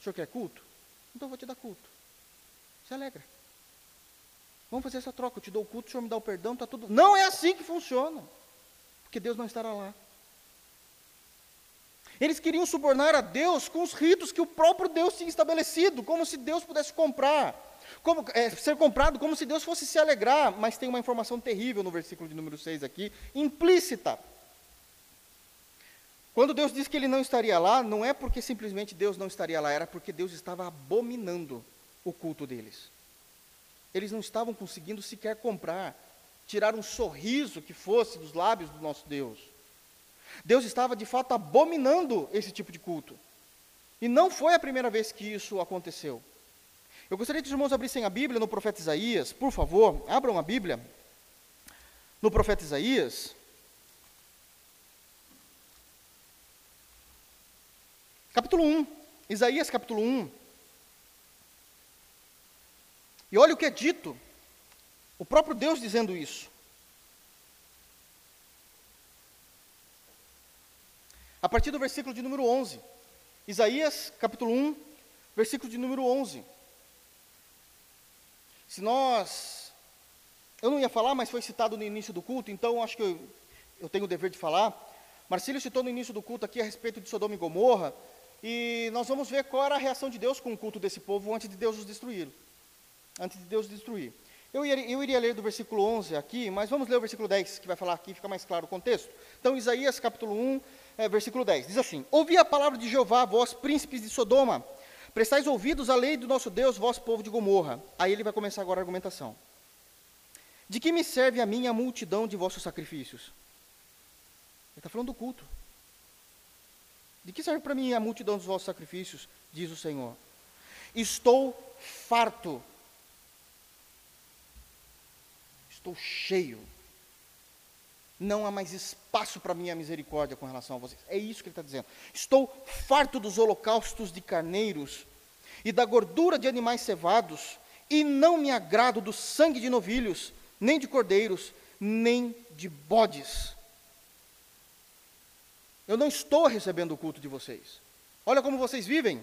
O senhor quer culto? Então eu vou te dar culto. Se alegra. Vamos fazer essa troca, eu te dou o culto, o senhor me dá o perdão, está tudo. Não é assim que funciona. Porque Deus não estará lá. Eles queriam subornar a Deus com os ritos que o próprio Deus tinha estabelecido, como se Deus pudesse comprar, como, é, ser comprado, como se Deus fosse se alegrar. Mas tem uma informação terrível no versículo de número 6 aqui, implícita. Quando Deus diz que ele não estaria lá, não é porque simplesmente Deus não estaria lá, era porque Deus estava abominando o culto deles. Eles não estavam conseguindo sequer comprar, tirar um sorriso que fosse dos lábios do nosso Deus. Deus estava de fato abominando esse tipo de culto. E não foi a primeira vez que isso aconteceu. Eu gostaria que os irmãos abrissem a Bíblia no profeta Isaías, por favor, abram a Bíblia no profeta Isaías. Capítulo 1, Isaías capítulo 1. E olha o que é dito, o próprio Deus dizendo isso. A partir do versículo de número 11. Isaías, capítulo 1, versículo de número 11. Se nós. Eu não ia falar, mas foi citado no início do culto, então acho que eu, eu tenho o dever de falar. Marcílio citou no início do culto aqui a respeito de Sodoma e Gomorra, e nós vamos ver qual era a reação de Deus com o culto desse povo antes de Deus os destruir antes de Deus destruir. Eu iria, eu iria ler do versículo 11 aqui, mas vamos ler o versículo 10, que vai falar aqui, fica mais claro o contexto. Então, Isaías capítulo 1, é, versículo 10, diz assim: Ouvi a palavra de Jeová, vós príncipes de Sodoma, prestais ouvidos à lei do nosso Deus, vós povo de Gomorra. Aí ele vai começar agora a argumentação. De que me serve a mim a multidão de vossos sacrifícios? Ele está falando do culto. De que serve para mim a multidão dos vossos sacrifícios? Diz o Senhor. Estou farto Estou cheio. Não há mais espaço para minha misericórdia com relação a vocês. É isso que ele está dizendo. Estou farto dos holocaustos de carneiros e da gordura de animais cevados, e não me agrado do sangue de novilhos, nem de cordeiros, nem de bodes. Eu não estou recebendo o culto de vocês. Olha como vocês vivem.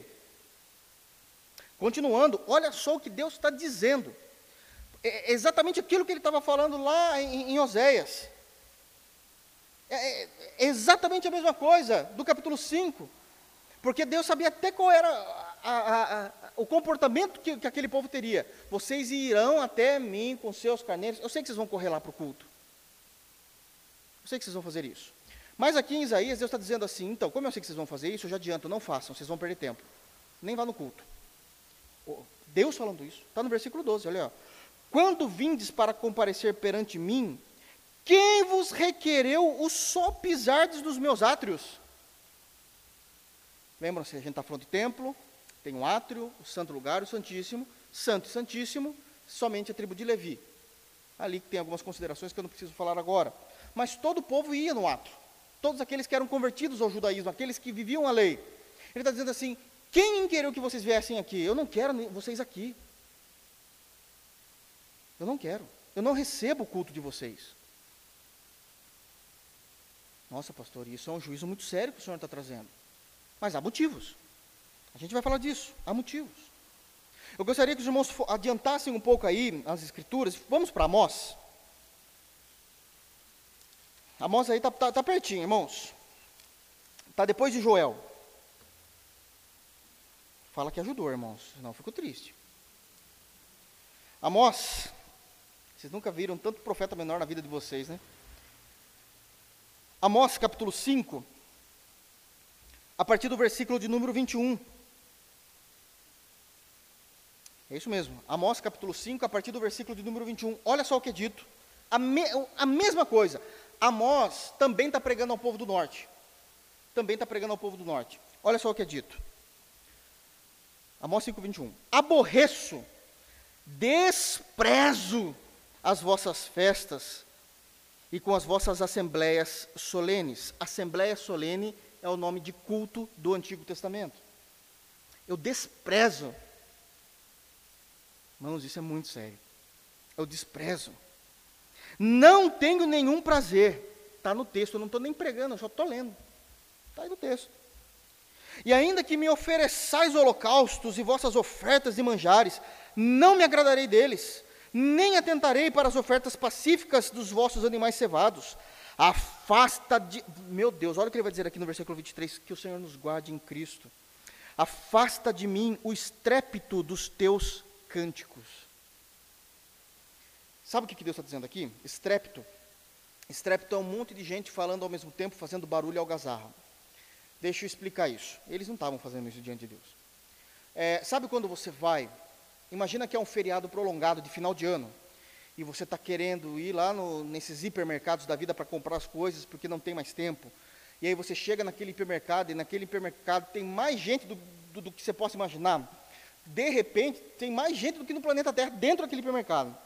Continuando, olha só o que Deus está dizendo. É, é exatamente aquilo que ele estava falando lá em, em Oséias. É, é, é, exatamente a mesma coisa do capítulo 5. Porque Deus sabia até qual era a, a, a, o comportamento que, que, aquele povo teria. Vocês irão até mim com seus carneiros. Eu sei que vocês vão correr lá para o culto. Eu sei que vocês vão fazer isso. Mas aqui em Isaías, Deus está dizendo assim: então, como eu sei que vocês vão fazer isso, eu já adianto, não façam, vocês vão perder tempo. Nem vá no culto. Deus falando isso, está no versículo 12, olha. Ó. Quando vindes para comparecer perante mim, quem vos requereu o só pisardes dos meus átrios? Lembram-se, a gente está falando de templo, tem o átrio, o santo lugar, o santíssimo, santo e santíssimo, somente a tribo de Levi. Ali tem algumas considerações que eu não preciso falar agora. Mas todo o povo ia no átrio. Todos aqueles que eram convertidos ao judaísmo, aqueles que viviam a lei. Ele está dizendo assim: quem queria que vocês viessem aqui? Eu não quero vocês aqui. Eu não quero. Eu não recebo o culto de vocês. Nossa, pastor, isso é um juízo muito sério que o senhor está trazendo. Mas há motivos. A gente vai falar disso. Há motivos. Eu gostaria que os irmãos adiantassem um pouco aí as escrituras. Vamos para Amós. Amós aí está tá, tá pertinho, irmãos. Está depois de Joel. Fala que ajudou, irmãos. Senão eu fico triste. Amós. Vocês nunca viram tanto profeta menor na vida de vocês, né? Amós capítulo 5, a partir do versículo de número 21. É isso mesmo. Amós capítulo 5, a partir do versículo de número 21. Olha só o que é dito. A, me, a mesma coisa. Amós também está pregando ao povo do norte. Também está pregando ao povo do norte. Olha só o que é dito. Amós 5, 21. Aborreço, desprezo as vossas festas e com as vossas assembleias solenes. Assembleia solene é o nome de culto do Antigo Testamento. Eu desprezo. Irmãos, isso é muito sério. Eu desprezo. Não tenho nenhum prazer. Está no texto, eu não estou nem pregando, eu só estou lendo. Está aí no texto. E ainda que me ofereçais holocaustos e vossas ofertas e manjares, não me agradarei deles nem atentarei para as ofertas pacíficas dos vossos animais cevados. Afasta de. Meu Deus, olha o que ele vai dizer aqui no versículo 23, que o Senhor nos guarde em Cristo. Afasta de mim o estrépito dos teus cânticos. Sabe o que Deus está dizendo aqui? Estrépito. Estrépito é um monte de gente falando ao mesmo tempo, fazendo barulho e algazarra. Deixa eu explicar isso. Eles não estavam fazendo isso diante de Deus. É, sabe quando você vai Imagina que é um feriado prolongado de final de ano e você está querendo ir lá no, nesses hipermercados da vida para comprar as coisas porque não tem mais tempo. E aí você chega naquele hipermercado e naquele hipermercado tem mais gente do, do, do que você possa imaginar. De repente, tem mais gente do que no planeta Terra dentro daquele hipermercado.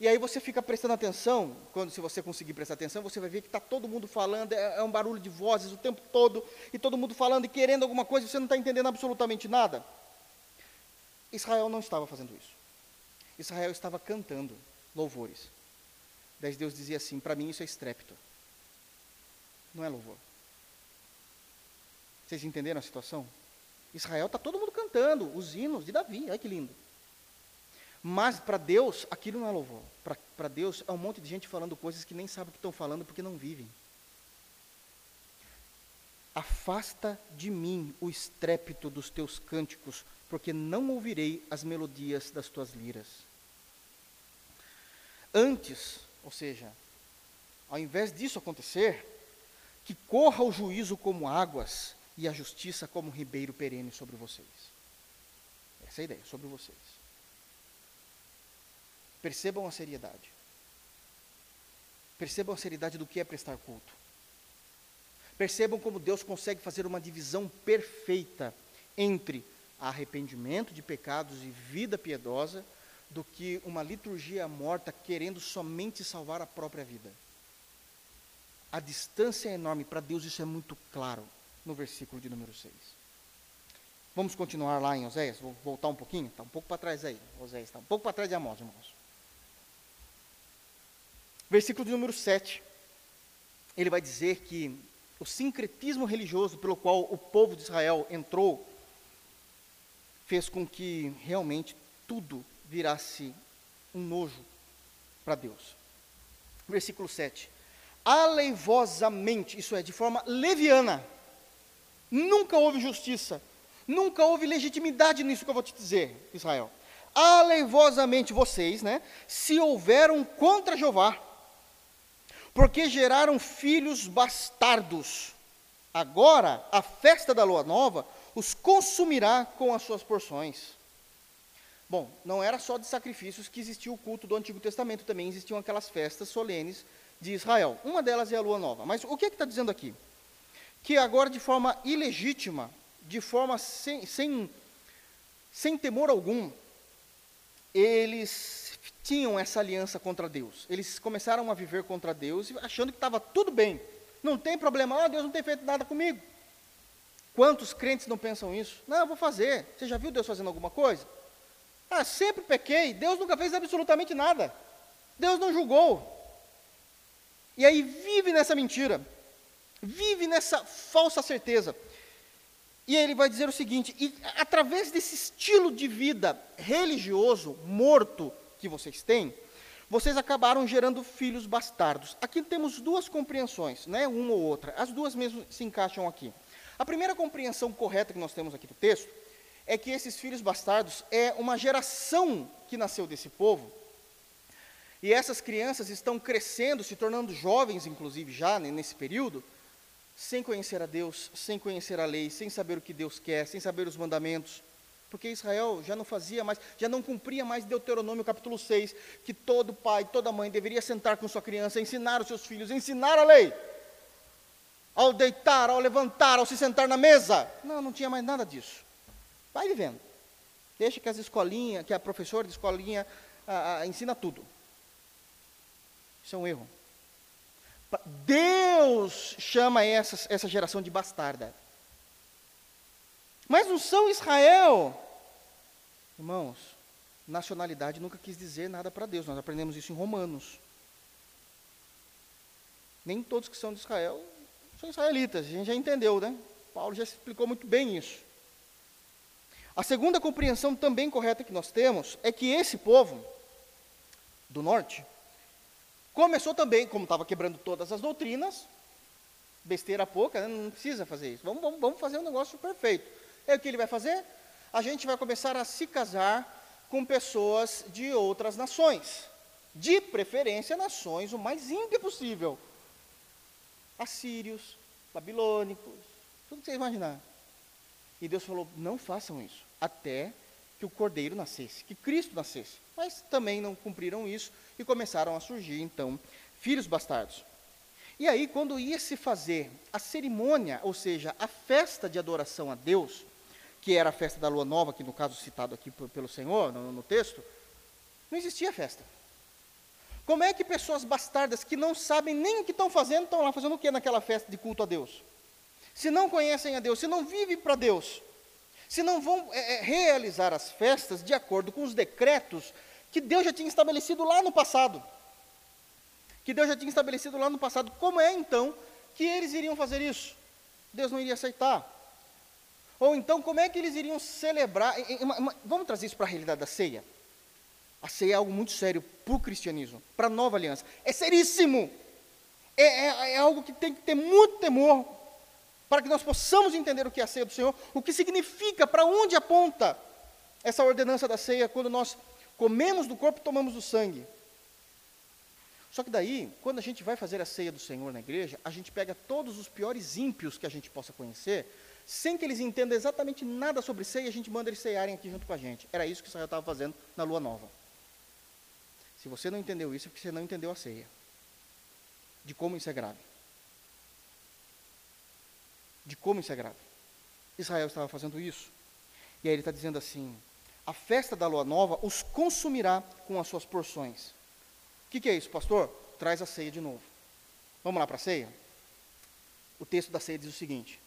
E aí você fica prestando atenção, quando se você conseguir prestar atenção, você vai ver que está todo mundo falando, é, é, um barulho de vozes o tempo todo, e todo mundo falando e querendo alguma coisa, e você não está entendendo absolutamente nada. Israel não estava fazendo isso. Israel estava cantando louvores. Daí Deus dizia assim: para mim isso é estrépito. Não é louvor. Vocês entenderam a situação? Israel está todo mundo cantando os hinos de Davi, olha que lindo. Mas para Deus aquilo não é louvor. Para Deus é um monte de gente falando coisas que nem sabe o que estão falando porque não vivem. Afasta de mim o estrépito dos teus cânticos, porque não ouvirei as melodias das tuas liras. Antes, ou seja, ao invés disso acontecer, que corra o juízo como águas e a justiça como ribeiro perene sobre vocês. Essa é a ideia, sobre vocês. Percebam a seriedade. Percebam a seriedade do que é prestar culto. Percebam como Deus consegue fazer uma divisão perfeita entre arrependimento de pecados e vida piedosa do que uma liturgia morta querendo somente salvar a própria vida. A distância é enorme, para Deus isso é muito claro no versículo de número 6. Vamos continuar lá em Oséias? Vou voltar um pouquinho? Está um pouco para trás aí. Oséias está um pouco para trás de Amós, irmãos. Versículo de número 7. Ele vai dizer que o sincretismo religioso pelo qual o povo de Israel entrou fez com que realmente tudo virasse um nojo para Deus. Versículo 7. Aleivosamente, isso é, de forma leviana, nunca houve justiça, nunca houve legitimidade nisso que eu vou te dizer, Israel. Aleivosamente vocês, né, se houveram contra Jeová, porque geraram filhos bastardos. Agora, a festa da lua nova os consumirá com as suas porções. Bom, não era só de sacrifícios que existia o culto do Antigo Testamento, também existiam aquelas festas solenes de Israel. Uma delas é a lua nova. Mas o que é está dizendo aqui? Que agora, de forma ilegítima, de forma sem, sem, sem temor algum, eles tinham essa aliança contra Deus. Eles começaram a viver contra Deus, achando que estava tudo bem. Não tem problema, oh, Deus não tem feito nada comigo. Quantos crentes não pensam isso? Não, eu vou fazer. Você já viu Deus fazendo alguma coisa? Ah, sempre pequei. Deus nunca fez absolutamente nada. Deus não julgou. E aí vive nessa mentira. Vive nessa falsa certeza. E ele vai dizer o seguinte: e através desse estilo de vida religioso, morto, que vocês têm, vocês acabaram gerando filhos bastardos. Aqui temos duas compreensões, né, uma ou outra. As duas mesmo se encaixam aqui. A primeira compreensão correta que nós temos aqui do texto é que esses filhos bastardos é uma geração que nasceu desse povo. E essas crianças estão crescendo, se tornando jovens, inclusive, já nesse período, sem conhecer a Deus, sem conhecer a lei, sem saber o que Deus quer, sem saber os mandamentos. Porque Israel já não fazia mais, já não cumpria mais Deuteronômio capítulo 6, que todo pai, toda mãe deveria sentar com sua criança, ensinar os seus filhos, ensinar a lei. Ao deitar, ao levantar, ao se sentar na mesa. Não, não tinha mais nada disso. Vai vivendo. Deixa que as escolinhas, que a professora de escolinha a, a, ensina tudo. Isso é um erro. Deus chama essa, essa geração de bastarda. Mas não são Israel. Irmãos, nacionalidade nunca quis dizer nada para Deus. Nós aprendemos isso em Romanos. Nem todos que são de Israel são israelitas. A gente já entendeu, né? Paulo já explicou muito bem isso. A segunda compreensão também correta que nós temos é que esse povo do norte começou também, como estava quebrando todas as doutrinas, besteira pouca, né? não precisa fazer isso. Vamos, vamos, vamos fazer um negócio perfeito. É o que ele vai fazer? A gente vai começar a se casar com pessoas de outras nações. De preferência, nações o mais ímpio possível. Assírios, babilônicos, tudo que você imaginar. E Deus falou: não façam isso, até que o cordeiro nascesse, que Cristo nascesse. Mas também não cumpriram isso e começaram a surgir, então, filhos bastardos. E aí, quando ia se fazer a cerimônia, ou seja, a festa de adoração a Deus, que era a festa da lua nova, que no caso citado aqui pelo Senhor, no, no texto, não existia festa. Como é que pessoas bastardas que não sabem nem o que estão fazendo, estão lá fazendo o que naquela festa de culto a Deus? Se não conhecem a Deus, se não vivem para Deus, se não vão é, é, realizar as festas de acordo com os decretos que Deus já tinha estabelecido lá no passado. Que Deus já tinha estabelecido lá no passado. Como é então que eles iriam fazer isso? Deus não iria aceitar. Ou então, como é que eles iriam celebrar? Vamos trazer isso para a realidade da ceia? A ceia é algo muito sério para o cristianismo, para a nova aliança. É seríssimo. É, é, é, algo que tem que ter muito temor para que nós possamos entender o que é a ceia do Senhor, o que significa, para onde aponta essa ordenança da ceia quando nós comemos do corpo e tomamos do sangue. Só que daí, quando a gente vai fazer a ceia do Senhor na igreja, a gente pega todos os piores ímpios que a gente possa conhecer sem que eles entendam exatamente nada sobre ceia, a gente manda eles ceiarem aqui junto com a gente. Era isso que Israel estava fazendo na lua nova. Se você não entendeu isso, é porque você não entendeu a ceia. De como isso é grave. De como isso é grave. Israel estava fazendo isso. E aí ele está dizendo assim: a festa da lua nova os consumirá com as suas porções. O que, que é isso, pastor? Traz a ceia de novo. Vamos lá para a ceia? O texto da ceia diz o seguinte: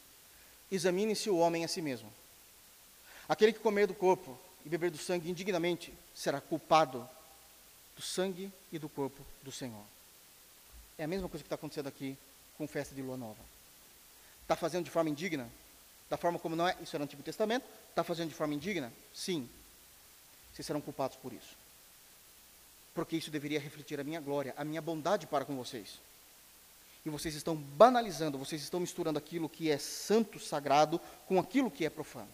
examine-se o homem a si mesmo. Aquele que comer do corpo e beber do sangue indignamente será culpado do sangue e do corpo do Senhor. É a mesma coisa que está acontecendo aqui com festa de lua nova. Está fazendo de forma indigna? Da forma como não é, isso era no Antigo Testamento, está fazendo de forma indigna? Sim. Vocês serão culpados por isso. Porque isso deveria refletir a minha glória, a minha bondade para com vocês e vocês estão banalizando, vocês estão misturando aquilo que é santo, sagrado, com aquilo que é profano.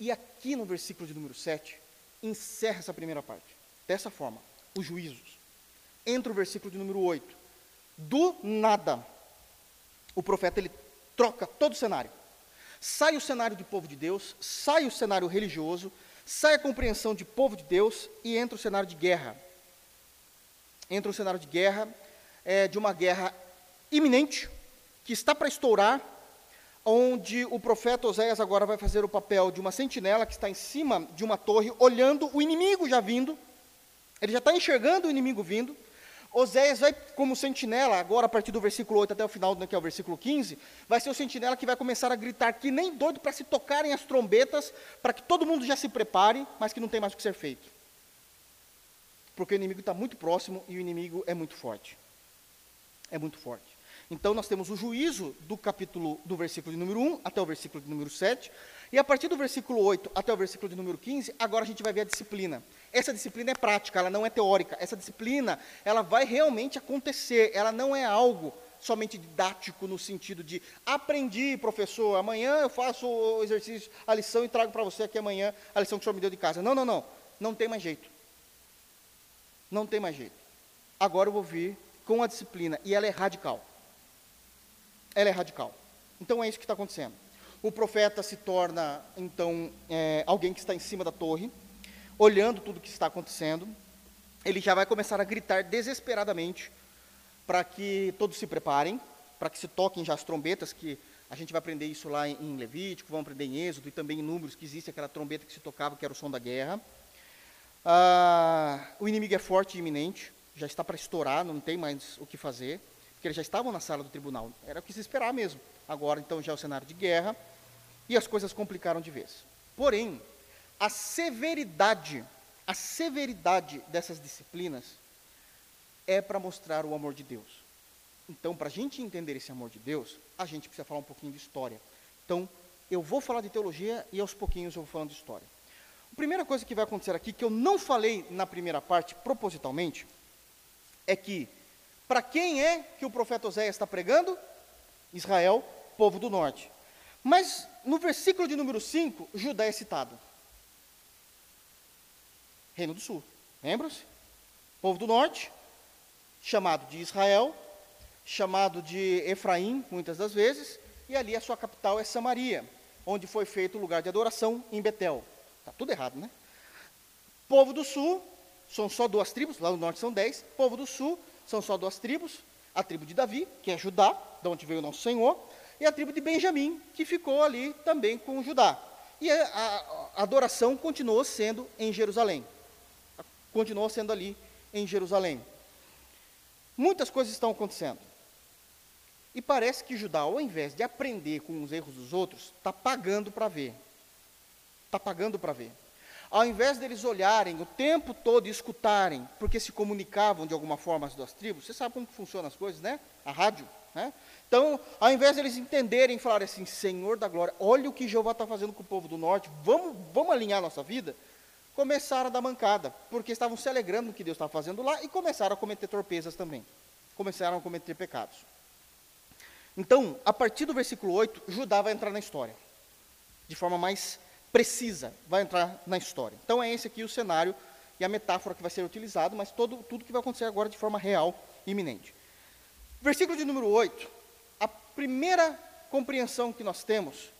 E aqui no versículo de número 7, encerra essa primeira parte. Dessa forma, os juízos. Entra o versículo de número 8. Do nada, o profeta ele troca todo o cenário. Sai o cenário de povo de Deus, sai o cenário religioso, sai a compreensão de povo de Deus e entra o cenário de guerra. Entra o cenário de guerra, é, de uma guerra iminente, que está para estourar, onde o profeta Oséias agora vai fazer o papel de uma sentinela que está em cima de uma torre, olhando o inimigo já vindo, ele já está enxergando o inimigo vindo, Oséias vai, como sentinela, agora a partir do versículo 8 até o final, né, que é o versículo 15, vai ser o sentinela que vai começar a gritar que nem doido para se tocarem as trombetas, para que todo mundo já se prepare, mas que não tem mais o que ser feito. Porque o inimigo está muito próximo e o inimigo é muito forte. É muito forte. Então nós temos o juízo do capítulo, do versículo de número 1 até o versículo de número 7, e a partir do versículo 8 até o versículo de número 15, agora a gente vai ver a disciplina. Essa disciplina é prática, ela não é teórica. Essa disciplina, ela vai realmente acontecer, ela não é algo somente didático no sentido de aprendi, professor, amanhã eu faço o exercício, a lição e trago para você aqui amanhã a lição que o senhor me deu de casa. Não, não, não. Não tem mais jeito. Não tem mais jeito. Agora eu vou vir com a disciplina e ela é radical. Ela é radical. Então é isso que está acontecendo. O profeta se torna, então, é, alguém que está em cima da torre, olhando tudo o que está acontecendo. Ele já vai começar a gritar desesperadamente para que todos se preparem, para que se toquem já as trombetas, que a gente vai aprender isso lá em Levítico, vamos aprender em Êxodo e também em Números, que existe aquela trombeta que se tocava, que era o som da guerra. Ah, o inimigo é forte e iminente, já está para estourar, não tem mais o que fazer, porque eles já estavam na sala do tribunal, era o que se esperar mesmo. Agora, então, já é o cenário de guerra, e as coisas complicaram de vez. Porém, a severidade, a severidade dessas disciplinas é para mostrar o amor de Deus. Então, para a gente entender esse amor de Deus, a gente precisa falar um pouquinho de história. Então, eu vou falar de teologia e aos pouquinhos eu vou falando de história. A primeira coisa que vai acontecer aqui, que eu não falei na primeira parte propositalmente, é que, para quem é que o profeta Oséias está pregando? Israel, povo do norte. Mas no versículo de número 5, Judá é citado. Reino do Sul. Lembram-se? Povo do norte, chamado de Israel, chamado de Efraim, muitas das vezes, e ali a sua capital é Samaria, onde foi feito o lugar de adoração em Betel. Está tudo errado, né? Povo do sul, são só duas tribos, lá no norte são dez. Povo do sul, são só duas tribos. A tribo de Davi, que é Judá, de onde veio o nosso Senhor, e a tribo de Benjamim, que ficou ali também com Judá. E a, a, a adoração continuou sendo em Jerusalém. Continuou sendo ali em Jerusalém. Muitas coisas estão acontecendo. E parece que Judá, ao invés de aprender com os erros dos outros, está pagando para ver. Está pagando para ver. Ao invés deles olharem o tempo todo e escutarem, porque se comunicavam de alguma forma as duas tribos, você sabe como funcionam as coisas, né? A rádio, né? Então, ao invés deles entenderem e falarem assim, Senhor da glória, olha o que Jeová está fazendo com o povo do norte, vamos, vamos alinhar nossa vida, começaram a dar mancada, porque estavam se alegrando no que Deus estava fazendo lá e começaram a cometer torpezas também. Começaram a cometer pecados. Então, a partir do versículo 8, Judá vai entrar na história. De forma mais precisa, vai entrar na história. Então, é esse aqui o cenário e a metáfora que vai ser utilizado, mas todo, tudo que vai acontecer agora de forma real iminente. Versículo de número 8 primeira compreensão que nós temos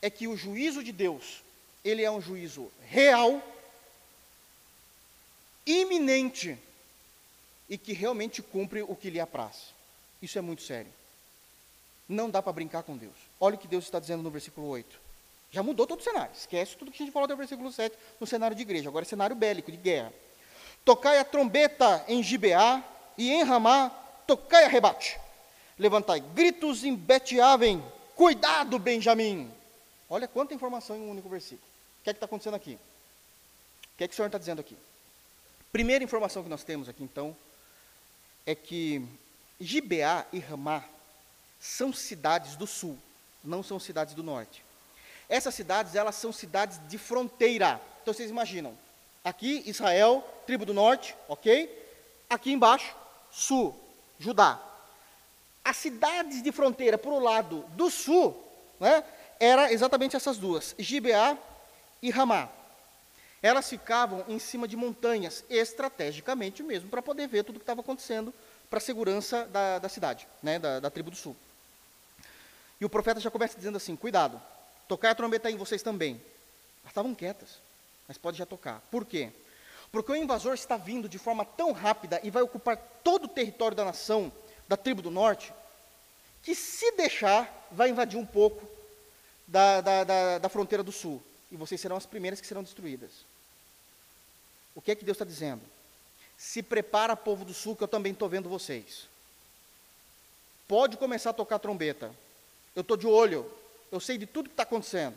é que o juízo de Deus, ele é um juízo real, iminente e que realmente cumpre o que lhe apraz. Isso é muito sério. Não dá para brincar com Deus. Olha o que Deus está dizendo no versículo 8. Já mudou todo o cenário. Esquece tudo que a gente falou do versículo 7 no cenário de igreja. Agora é cenário bélico, de guerra. Tocai a trombeta em Gibeá e em Ramá, tocai a rebate. Levantai gritos em Betiaven. Cuidado, Benjamim. Olha quanta informação em um único versículo. O que é que está acontecendo aqui? O que é que o Senhor está dizendo aqui? Primeira informação que nós temos aqui, então, é que Gibeá e Ramá são cidades do sul, não são cidades do norte. Essas cidades, elas são cidades de fronteira. Então, vocês imaginam, aqui Israel, tribo do norte, ok? Aqui embaixo, sul, Judá as cidades de fronteira para o lado do sul, né, era exatamente essas duas, Gibeá e Ramá. Elas ficavam em cima de montanhas, estrategicamente mesmo, para poder ver tudo o que estava acontecendo para a segurança da, da cidade, né, da, da tribo do sul. E o profeta já começa dizendo assim: cuidado, tocar a trombeta em vocês também. Elas estavam quietas, mas pode já tocar. Por quê? Porque o invasor está vindo de forma tão rápida e vai ocupar todo o território da nação, da tribo do norte, que se deixar, vai invadir um pouco da, da, da, da fronteira do sul. E vocês serão as primeiras que serão destruídas. O que é que Deus está dizendo? Se prepara, povo do sul, que eu também estou vendo vocês. Pode começar a tocar trombeta. Eu estou de olho. Eu sei de tudo que está acontecendo.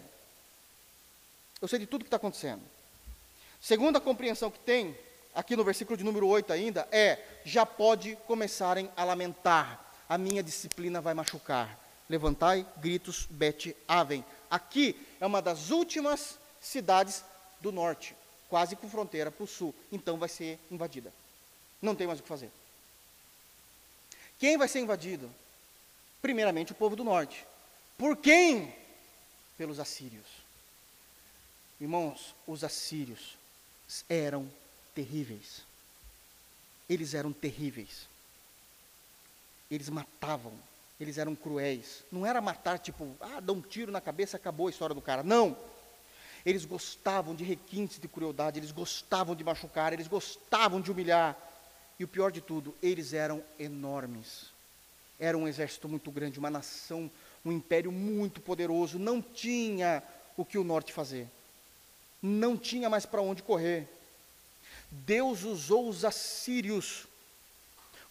Eu sei de tudo que está acontecendo. Segunda compreensão que tem, aqui no versículo de número 8 ainda, é: já pode começarem a lamentar. A minha disciplina vai machucar. Levantai gritos, bete avem. Aqui é uma das últimas cidades do norte quase com fronteira para o sul. Então vai ser invadida. Não tem mais o que fazer. Quem vai ser invadido? Primeiramente o povo do norte. Por quem? Pelos assírios. Irmãos, os assírios eram terríveis. Eles eram terríveis. Eles matavam, eles eram cruéis. Não era matar tipo, ah, dá um tiro na cabeça, acabou a história do cara. Não. Eles gostavam de requintes de crueldade, eles gostavam de machucar, eles gostavam de humilhar. E o pior de tudo, eles eram enormes. Era um exército muito grande, uma nação, um império muito poderoso. Não tinha o que o norte fazer. Não tinha mais para onde correr. Deus usou os assírios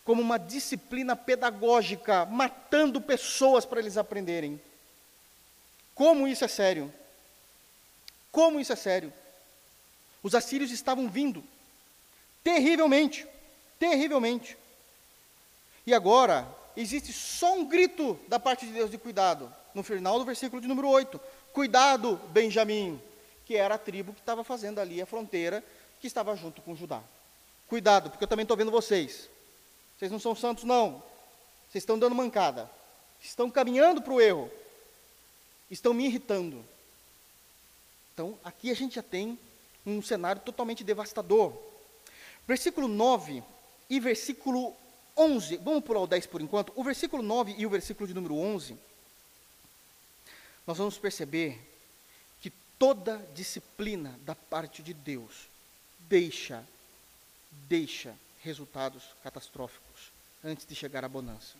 como uma disciplina pedagógica, matando pessoas para eles aprenderem. Como isso é sério? Como isso é sério? Os assírios estavam vindo, terrivelmente, terrivelmente. E agora, existe só um grito da parte de Deus de cuidado, no final do versículo de número 8: Cuidado, Benjamim, que era a tribo que estava fazendo ali a fronteira, que estava junto com Judá. Cuidado, porque eu também estou vendo vocês. Vocês não são santos, não. Vocês estão dando mancada. Estão caminhando para o erro. Estão me irritando. Então, aqui a gente já tem um cenário totalmente devastador. Versículo 9 e versículo 11, vamos pular o 10 por enquanto. O versículo 9 e o versículo de número 11, nós vamos perceber que toda disciplina da parte de Deus deixa, deixa resultados catastróficos antes de chegar à bonança.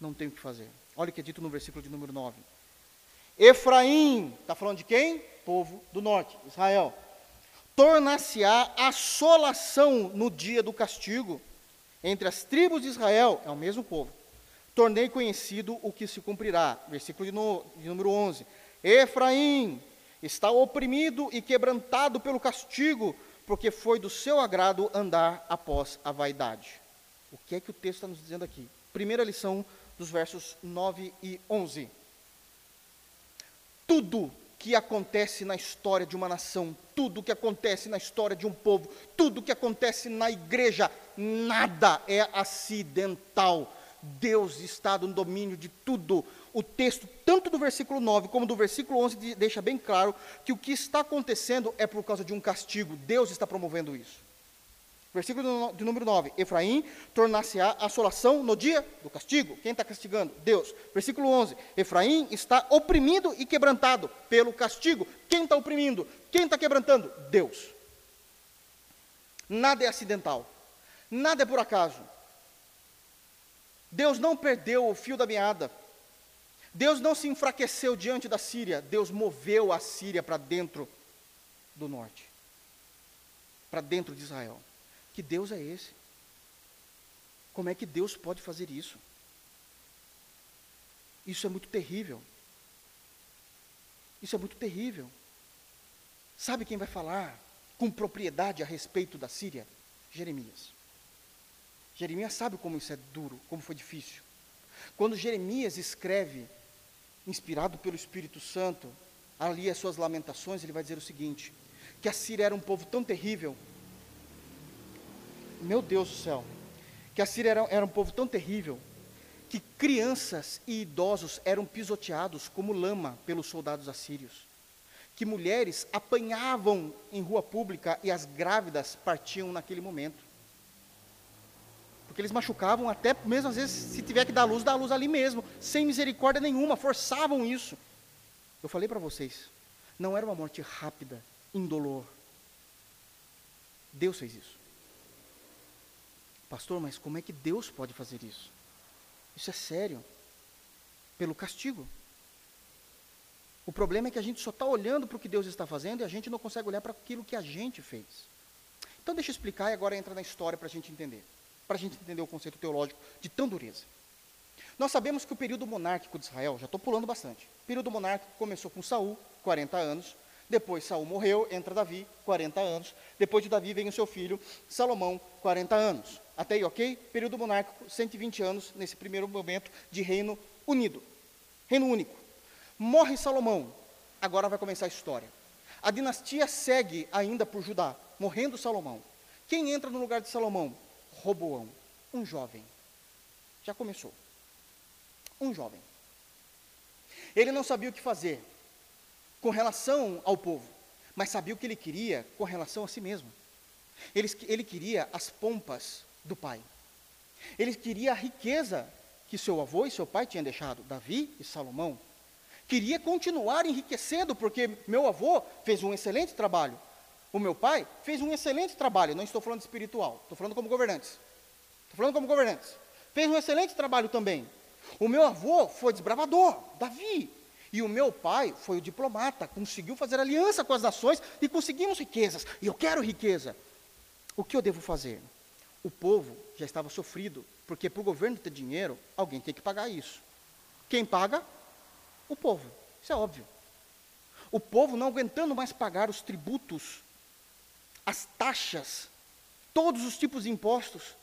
Não tem o que fazer. Olha o que é dito no versículo de número 9. Efraim, está falando de quem? Povo do norte, Israel. Tornar-se-á assolação no dia do castigo entre as tribos de Israel, é o mesmo povo. Tornei conhecido o que se cumprirá. Versículo de, no, de número 11. Efraim está oprimido e quebrantado pelo castigo, porque foi do seu agrado andar após a vaidade. O que é que o texto está nos dizendo aqui? Primeira lição dos versos 9 e 11 tudo que acontece na história de uma nação, tudo que acontece na história de um povo, tudo que acontece na igreja, nada é acidental. Deus está no domínio de tudo. O texto, tanto do versículo 9 como do versículo 11, deixa bem claro que o que está acontecendo é por causa de um castigo. Deus está promovendo isso. Versículo de número 9: Efraim tornar-se-á assolação no dia do castigo. Quem está castigando? Deus. Versículo 11: Efraim está oprimido e quebrantado pelo castigo. Quem está oprimindo? Quem está quebrantando? Deus. Nada é acidental. Nada é por acaso. Deus não perdeu o fio da meada. Deus não se enfraqueceu diante da Síria. Deus moveu a Síria para dentro do norte para dentro de Israel. Que Deus é esse? Como é que Deus pode fazer isso? Isso é muito terrível. Isso é muito terrível. Sabe quem vai falar com propriedade a respeito da Síria? Jeremias. Jeremias sabe como isso é duro, como foi difícil. Quando Jeremias escreve, inspirado pelo Espírito Santo, ali as suas lamentações, ele vai dizer o seguinte: que a Síria era um povo tão terrível meu Deus do céu, que a Síria era, era um povo tão terrível, que crianças e idosos eram pisoteados como lama pelos soldados assírios, que mulheres apanhavam em rua pública e as grávidas partiam naquele momento. porque eles machucavam até mesmo às vezes se tiver que dar luz, dar luz ali mesmo, sem misericórdia nenhuma, forçavam isso. Eu falei para vocês, não era uma morte rápida, indolor. Deus fez isso. Pastor, mas como é que Deus pode fazer isso? Isso é sério. Pelo castigo. O problema é que a gente só está olhando para o que Deus está fazendo e a gente não consegue olhar para aquilo que a gente fez. Então deixa eu explicar e agora entra na história para a gente entender. Para a gente entender o conceito teológico de tão dureza. Nós sabemos que o período monárquico de Israel, já estou pulando bastante. O período monárquico começou com Saul, 40 anos. Depois Saul morreu, entra Davi, 40 anos. Depois de Davi vem o seu filho Salomão, 40 anos. Até aí, ok? Período monárquico, 120 anos nesse primeiro momento de reino unido. Reino único. Morre Salomão. Agora vai começar a história. A dinastia segue ainda por Judá, morrendo Salomão. Quem entra no lugar de Salomão? Roboão, um jovem. Já começou. Um jovem. Ele não sabia o que fazer com relação ao povo, mas sabia o que ele queria com relação a si mesmo. Ele, ele queria as pompas do pai. Ele queria a riqueza que seu avô e seu pai tinham deixado, Davi e Salomão. Queria continuar enriquecendo, porque meu avô fez um excelente trabalho. O meu pai fez um excelente trabalho. Não estou falando espiritual, estou falando como governantes. Estou falando como governantes. Fez um excelente trabalho também. O meu avô foi desbravador, Davi. E o meu pai foi o diplomata, conseguiu fazer aliança com as nações e conseguimos riquezas. E eu quero riqueza. O que eu devo fazer? O povo já estava sofrido, porque para o governo ter dinheiro, alguém tem que pagar isso. Quem paga? O povo. Isso é óbvio. O povo não aguentando mais pagar os tributos, as taxas, todos os tipos de impostos,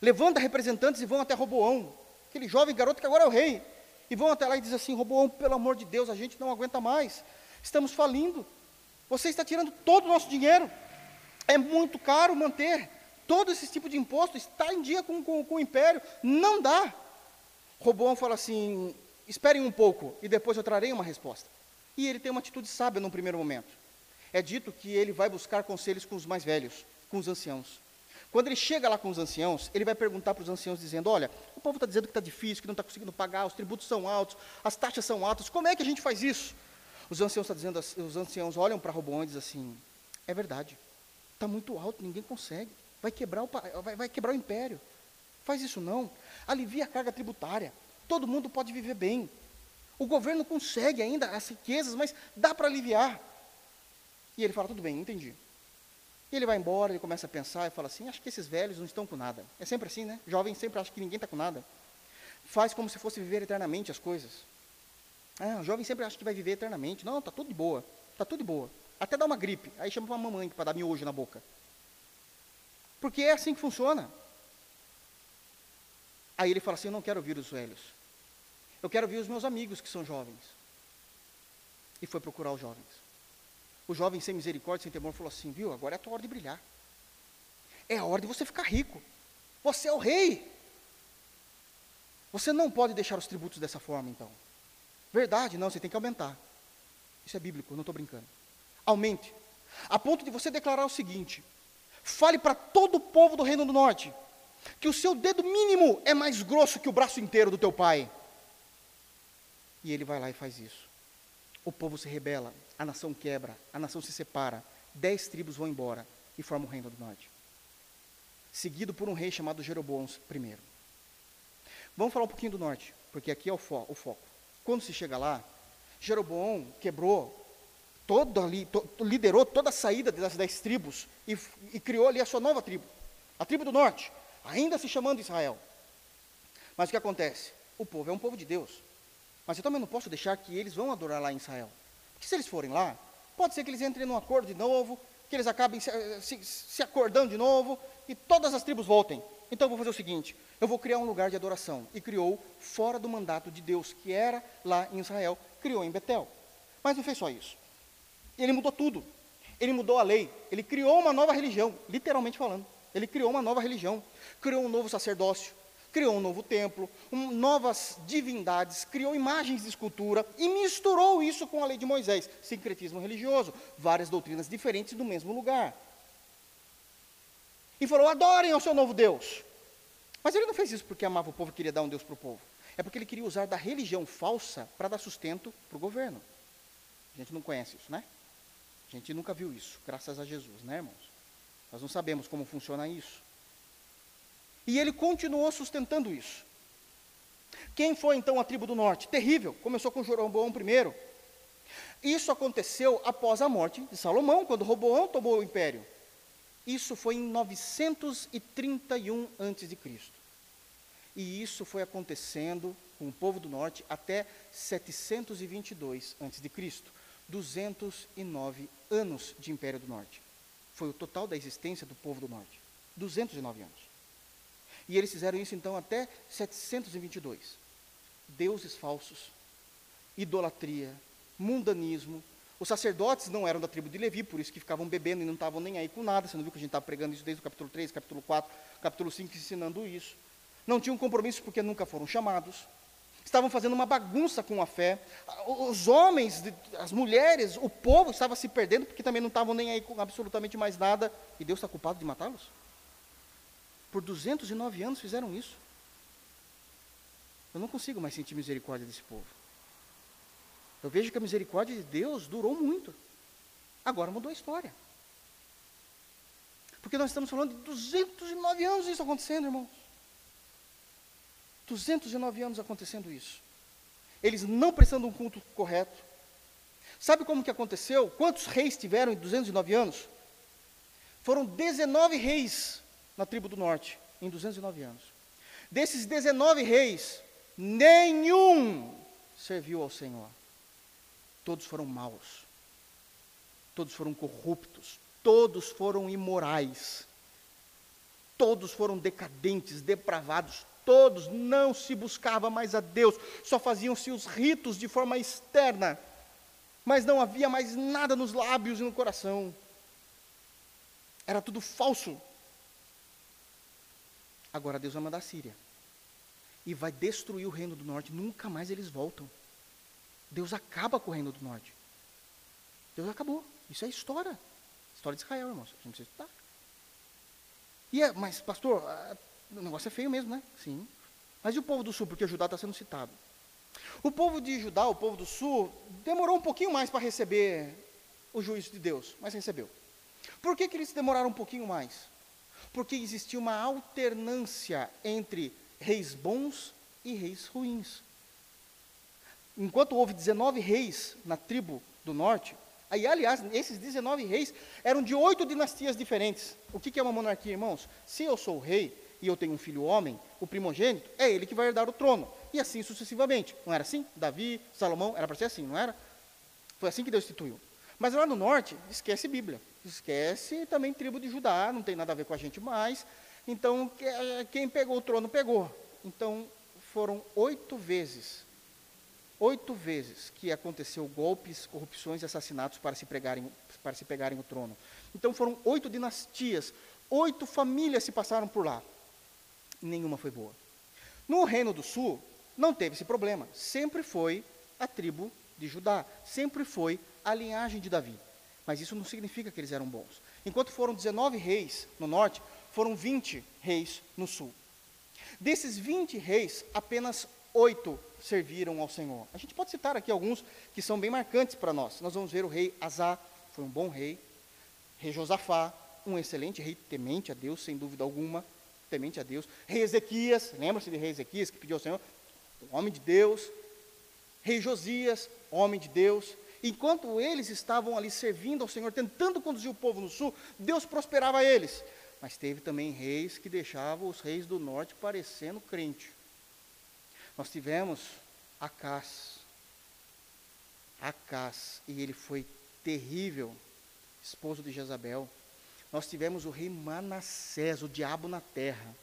levanta representantes e vão até Roboão, aquele jovem garoto que agora é o rei, e vão até lá e dizem assim: Roboão, pelo amor de Deus, a gente não aguenta mais, estamos falindo, você está tirando todo o nosso dinheiro, é muito caro manter, todo esse tipo de imposto está em dia com, com, com o império, não dá. Roboão fala assim: esperem um pouco e depois eu trarei uma resposta. E ele tem uma atitude sábia num primeiro momento. É dito que ele vai buscar conselhos com os mais velhos, com os anciãos. Quando ele chega lá com os anciãos, ele vai perguntar para os anciãos, dizendo: Olha, o povo está dizendo que está difícil, que não está conseguindo pagar, os tributos são altos, as taxas são altas, como é que a gente faz isso? Os anciãos, tá dizendo, os anciãos olham para Roboão e dizem assim: É verdade, está muito alto, ninguém consegue vai quebrar o, vai, vai quebrar o império. Faz isso não. Alivia a carga tributária. Todo mundo pode viver bem. O governo consegue ainda as riquezas, mas dá para aliviar. E ele fala, tudo bem, entendi. E ele vai embora, ele começa a pensar e fala assim, acho que esses velhos não estão com nada. É sempre assim, né? Jovem sempre acha que ninguém está com nada. Faz como se fosse viver eternamente as coisas. Ah, o jovem sempre acha que vai viver eternamente. Não, está tudo de boa. Está tudo de boa. Até dá uma gripe. Aí chama para a mamãe para dar miojo na boca. Porque é assim que funciona. Aí ele fala assim: Eu não quero ouvir os velhos. Eu quero ouvir os meus amigos que são jovens. E foi procurar os jovens. O jovem sem misericórdia, sem temor, falou assim: Viu, agora é a tua hora de brilhar. É a hora de você ficar rico. Você é o rei. Você não pode deixar os tributos dessa forma, então. Verdade, não, você tem que aumentar. Isso é bíblico, não estou brincando. Aumente. A ponto de você declarar o seguinte: Fale para todo o povo do Reino do Norte que o seu dedo mínimo é mais grosso que o braço inteiro do teu pai. E ele vai lá e faz isso. O povo se rebela, a nação quebra, a nação se separa, dez tribos vão embora e formam o Reino do Norte. Seguido por um rei chamado Jeroboão I. Vamos falar um pouquinho do norte, porque aqui é o, fo o foco. Quando se chega lá, Jeroboão quebrou todo ali, to, liderou toda a saída das dez tribos e, e criou ali a sua nova tribo, a tribo do norte, ainda se chamando Israel. Mas o que acontece? O povo é um povo de Deus. Mas eu também não posso deixar que eles vão adorar lá em Israel. Porque se eles forem lá, pode ser que eles entrem num acordo de novo, que eles acabem se, se, se acordando de novo e todas as tribos voltem. Então eu vou fazer o seguinte: eu vou criar um lugar de adoração. E criou fora do mandato de Deus, que era lá em Israel, criou em Betel. Mas não fez só isso. Ele mudou tudo. Ele mudou a lei. Ele criou uma nova religião, literalmente falando. Ele criou uma nova religião. Criou um novo sacerdócio. Criou um novo templo, um, novas divindades, criou imagens de escultura e misturou isso com a lei de Moisés, sincretismo religioso, várias doutrinas diferentes do mesmo lugar. E falou: adorem ao seu novo Deus. Mas ele não fez isso porque amava o povo e queria dar um Deus para o povo. É porque ele queria usar da religião falsa para dar sustento para o governo. A gente não conhece isso, né? A gente nunca viu isso, graças a Jesus, né, irmãos? Nós não sabemos como funciona isso. E ele continuou sustentando isso. Quem foi então a tribo do norte? Terrível. Começou com Jeroboão I. Isso aconteceu após a morte de Salomão, quando Roboão tomou o império. Isso foi em 931 a.C. E isso foi acontecendo com o povo do norte até 722 a.C. 209 anos de Império do Norte. Foi o total da existência do povo do norte. 209 anos. E eles fizeram isso então até 722. Deuses falsos, idolatria, mundanismo. Os sacerdotes não eram da tribo de Levi, por isso que ficavam bebendo e não estavam nem aí com nada. Você não viu que a gente estava pregando isso desde o capítulo 3, capítulo 4, capítulo 5, ensinando isso. Não tinham compromisso porque nunca foram chamados. Estavam fazendo uma bagunça com a fé. Os homens, as mulheres, o povo estava se perdendo porque também não estavam nem aí com absolutamente mais nada. E Deus está culpado de matá-los? Por 209 anos fizeram isso. Eu não consigo mais sentir misericórdia desse povo. Eu vejo que a misericórdia de Deus durou muito. Agora mudou a história. Porque nós estamos falando de 209 anos isso acontecendo, irmãos. 209 anos acontecendo isso. Eles não prestando um culto correto. Sabe como que aconteceu? Quantos reis tiveram em 209 anos? Foram 19 reis na tribo do norte, em 209 anos. Desses 19 reis, nenhum serviu ao Senhor. Todos foram maus. Todos foram corruptos. Todos foram imorais. Todos foram decadentes, depravados. Todos não se buscava mais a Deus, só faziam-se os ritos de forma externa, mas não havia mais nada nos lábios e no coração. Era tudo falso. Agora Deus vai mandar a Síria. E vai destruir o reino do norte. Nunca mais eles voltam. Deus acaba com o reino do norte. Deus acabou. Isso é história. História de Israel, irmãos. A gente precisa estudar. E é, mas, pastor, o negócio é feio mesmo, né? Sim. Mas e o povo do sul? Porque Judá está sendo citado. O povo de Judá, o povo do sul, demorou um pouquinho mais para receber o juízo de Deus, mas recebeu. Por que, que eles demoraram um pouquinho mais? porque existia uma alternância entre reis bons e reis ruins. Enquanto houve 19 reis na tribo do norte, aí, aliás, esses 19 reis eram de oito dinastias diferentes. O que é uma monarquia, irmãos? Se eu sou rei e eu tenho um filho homem, o primogênito, é ele que vai herdar o trono. E assim sucessivamente. Não era assim? Davi, Salomão, era para ser assim, não era? Foi assim que Deus instituiu. Mas lá no norte, esquece Bíblia. Esquece também tribo de Judá, não tem nada a ver com a gente mais. Então, quem pegou o trono, pegou. Então, foram oito vezes, oito vezes que aconteceu golpes, corrupções e assassinatos para se, pregarem, para se pegarem o trono. Então, foram oito dinastias, oito famílias se passaram por lá. Nenhuma foi boa. No Reino do Sul, não teve esse problema. Sempre foi a tribo de Judá, sempre foi a linhagem de Davi. Mas isso não significa que eles eram bons. Enquanto foram 19 reis no norte, foram 20 reis no sul. Desses 20 reis, apenas oito serviram ao Senhor. A gente pode citar aqui alguns que são bem marcantes para nós. Nós vamos ver o rei Azá, foi um bom rei. Rei Josafá, um excelente rei, temente a Deus, sem dúvida alguma, temente a Deus. Rei Ezequias, lembra-se de rei Ezequias que pediu ao Senhor? homem de Deus. Rei Josias, homem de Deus. Enquanto eles estavam ali servindo ao Senhor, tentando conduzir o povo no sul, Deus prosperava eles. Mas teve também reis que deixavam os reis do norte parecendo crente. Nós tivemos Acás. Acás, e ele foi terrível, esposo de Jezabel. Nós tivemos o rei Manassés, o diabo na terra,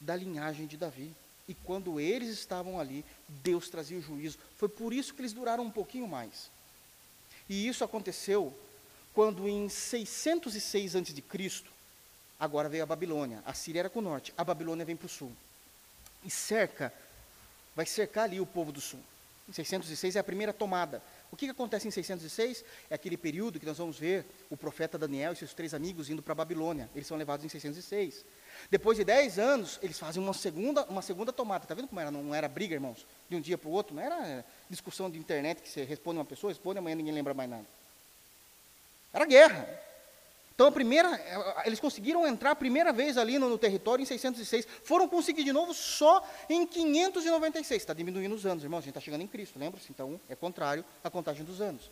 da linhagem de Davi. E quando eles estavam ali, Deus trazia o juízo. Foi por isso que eles duraram um pouquinho mais. E isso aconteceu quando em 606 a.C., agora veio a Babilônia. A Síria era com o norte, a Babilônia vem para o sul. E cerca, vai cercar ali o povo do sul. Em 606 é a primeira tomada. O que, que acontece em 606? É aquele período que nós vamos ver o profeta Daniel e seus três amigos indo para a Babilônia. Eles são levados em 606. Depois de 10 anos, eles fazem uma segunda, uma segunda tomada. Está vendo como era? Não era briga, irmãos? De um dia para o outro. Não era discussão de internet que você responde uma pessoa, responde, amanhã ninguém lembra mais nada. Era guerra. Então, a primeira, eles conseguiram entrar a primeira vez ali no, no território em 606. Foram conseguir de novo só em 596. Está diminuindo os anos, irmãos. A gente está chegando em Cristo, lembra-se? Então, é contrário à contagem dos anos.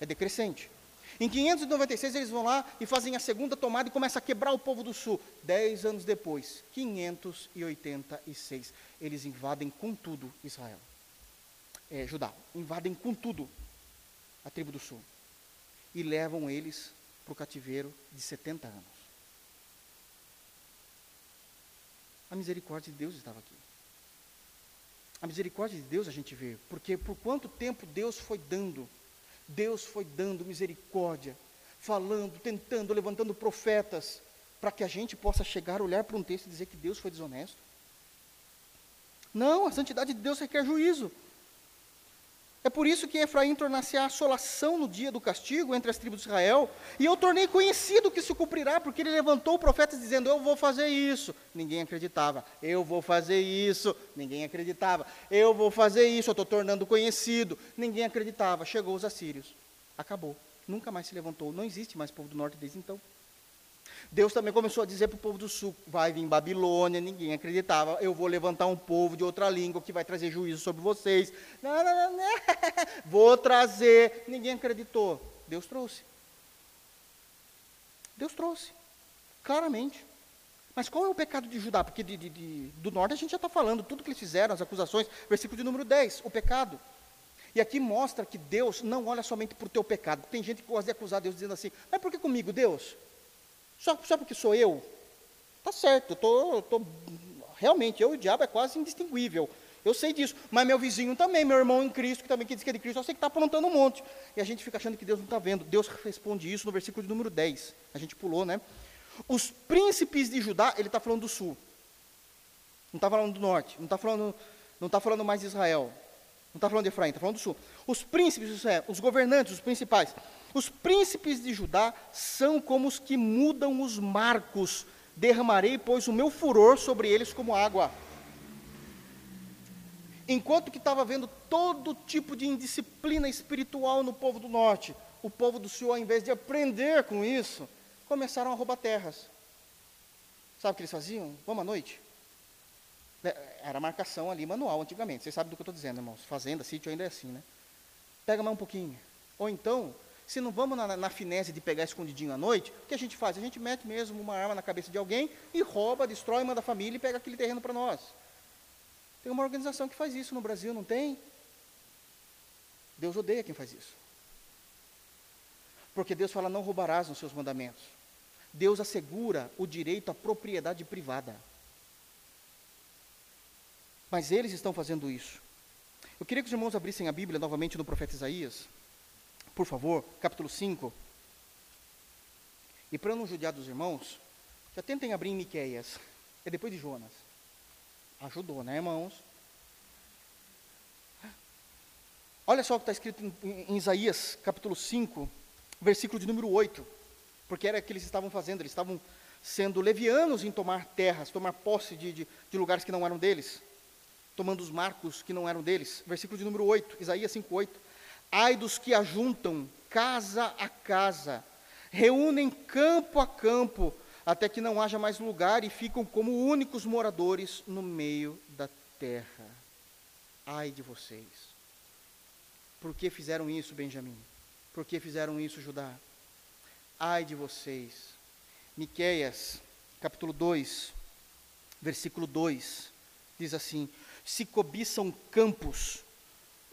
É decrescente. Em 596 eles vão lá e fazem a segunda tomada e começam a quebrar o povo do sul. Dez anos depois, 586, eles invadem com tudo Israel. É, Judá, invadem com tudo a tribo do sul. E levam eles para o cativeiro de 70 anos. A misericórdia de Deus estava aqui. A misericórdia de Deus a gente vê, porque por quanto tempo Deus foi dando Deus foi dando misericórdia, falando, tentando, levantando profetas, para que a gente possa chegar, olhar para um texto e dizer que Deus foi desonesto. Não, a santidade de Deus requer juízo. É por isso que Efraim tornasse a assolação no dia do castigo entre as tribos de Israel, e eu tornei conhecido que se cumprirá, porque ele levantou profetas dizendo: Eu vou fazer isso. Ninguém acreditava. Eu vou fazer isso. Ninguém acreditava. Eu vou fazer isso. Eu estou tornando conhecido. Ninguém acreditava. Chegou os assírios. Acabou. Nunca mais se levantou. Não existe mais povo do norte desde então. Deus também começou a dizer para o povo do sul: vai vir Babilônia, ninguém acreditava. Eu vou levantar um povo de outra língua que vai trazer juízo sobre vocês. <laughs> Não, não, não, não. <laughs> Vou trazer. Ninguém acreditou. Deus trouxe. Deus trouxe. Claramente. Mas qual é o pecado de Judá? Porque de, de, de, do norte a gente já está falando, tudo que eles fizeram, as acusações, versículo de número 10, o pecado. E aqui mostra que Deus não olha somente por teu pecado. Tem gente que gosta de acusar Deus dizendo assim, mas por que comigo, Deus? Só, só porque sou eu? Tá certo, eu tô, tô, realmente, eu e o diabo é quase indistinguível. Eu sei disso, mas meu vizinho também, meu irmão em Cristo, que também que diz que é de Cristo, eu sei que está aprontando um monte. E a gente fica achando que Deus não está vendo. Deus responde isso no versículo de número 10. A gente pulou, né? Os príncipes de Judá, ele está falando do sul. Não está falando do norte. Não está falando, não tá falando mais de Israel. Não está falando de Efraim, está falando do sul. Os príncipes Israel, os governantes, os principais, os príncipes de Judá são como os que mudam os marcos. Derramarei, pois, o meu furor sobre eles como água. Enquanto que estava vendo todo tipo de indisciplina espiritual no povo do norte, o povo do sul, ao invés de aprender com isso, começaram a roubar terras. Sabe o que eles faziam? Vamos à noite. É, era marcação ali manual antigamente. Vocês sabem do que eu estou dizendo, irmãos. Fazenda, sítio ainda é assim, né? Pega mais um pouquinho. Ou então, se não vamos na, na finese de pegar escondidinho à noite, o que a gente faz? A gente mete mesmo uma arma na cabeça de alguém e rouba, destrói, manda a família e pega aquele terreno para nós. Tem uma organização que faz isso no Brasil, não tem? Deus odeia quem faz isso. Porque Deus fala: não roubarás nos seus mandamentos. Deus assegura o direito à propriedade privada. Mas eles estão fazendo isso. Eu queria que os irmãos abrissem a Bíblia novamente no profeta Isaías por favor, capítulo 5. E para não judiar dos irmãos, já tentem abrir em Miqueias. É depois de Jonas. Ajudou, né, irmãos? Olha só o que está escrito em, em, Isaías, capítulo 5, versículo de número 8. Porque era o que eles estavam fazendo, eles estavam sendo levianos em tomar terras, tomar posse de, de, de lugares que não eram deles, tomando os marcos que não eram deles. Versículo de número 8, Isaías 5, 8. Ai dos que ajuntam casa a casa, reúnem campo a campo, até que não haja mais lugar e ficam como únicos moradores no meio da terra. Ai de vocês. Por que fizeram isso, Benjamim? Por que fizeram isso, Judá? Ai de vocês. Miqueias, capítulo 2, versículo 2, diz assim: Se cobiçam campos,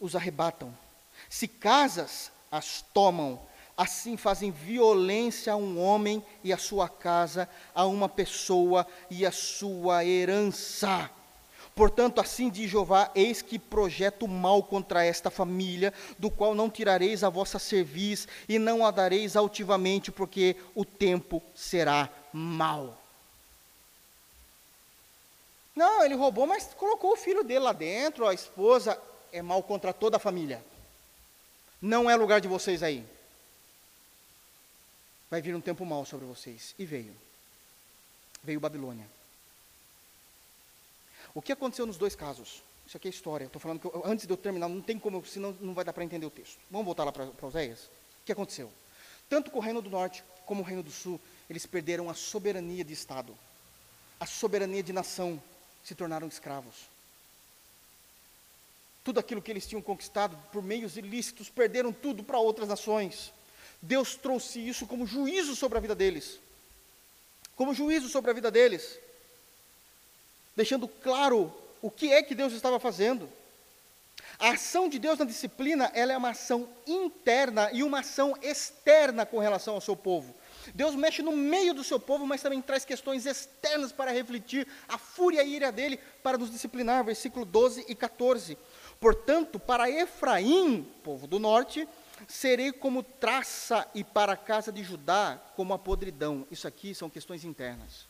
os arrebatam se casas as tomam, assim fazem violência a um homem e a sua casa, a uma pessoa e a sua herança. Portanto, assim diz Jeová: Eis que projeto mal contra esta família, do qual não tirareis a vossa cerviz e não a dareis altivamente, porque o tempo será mau. Não, ele roubou, mas colocou o filho dele lá dentro, a esposa, é mal contra toda a família. Não é lugar de vocês aí. Vai vir um tempo mau sobre vocês. E veio. Veio Babilônia. O que aconteceu nos dois casos? Isso aqui é história. Estou falando que eu, antes de eu terminar, não tem como, senão não vai dar para entender o texto. Vamos voltar lá para Oséias? O que aconteceu? Tanto com o Reino do Norte como o Reino do Sul, eles perderam a soberania de Estado, a soberania de nação, se tornaram escravos. Tudo aquilo que eles tinham conquistado por meios ilícitos, perderam tudo para outras nações. Deus trouxe isso como juízo sobre a vida deles. Como juízo sobre a vida deles. Deixando claro o que é que Deus estava fazendo. A ação de Deus na disciplina, ela é uma ação interna e uma ação externa com relação ao seu povo. Deus mexe no meio do seu povo, mas também traz questões externas para refletir a fúria e ira dele para nos disciplinar. Versículo 12 e 14. Portanto, para Efraim, povo do norte, serei como traça e para a casa de Judá como a podridão. Isso aqui são questões internas.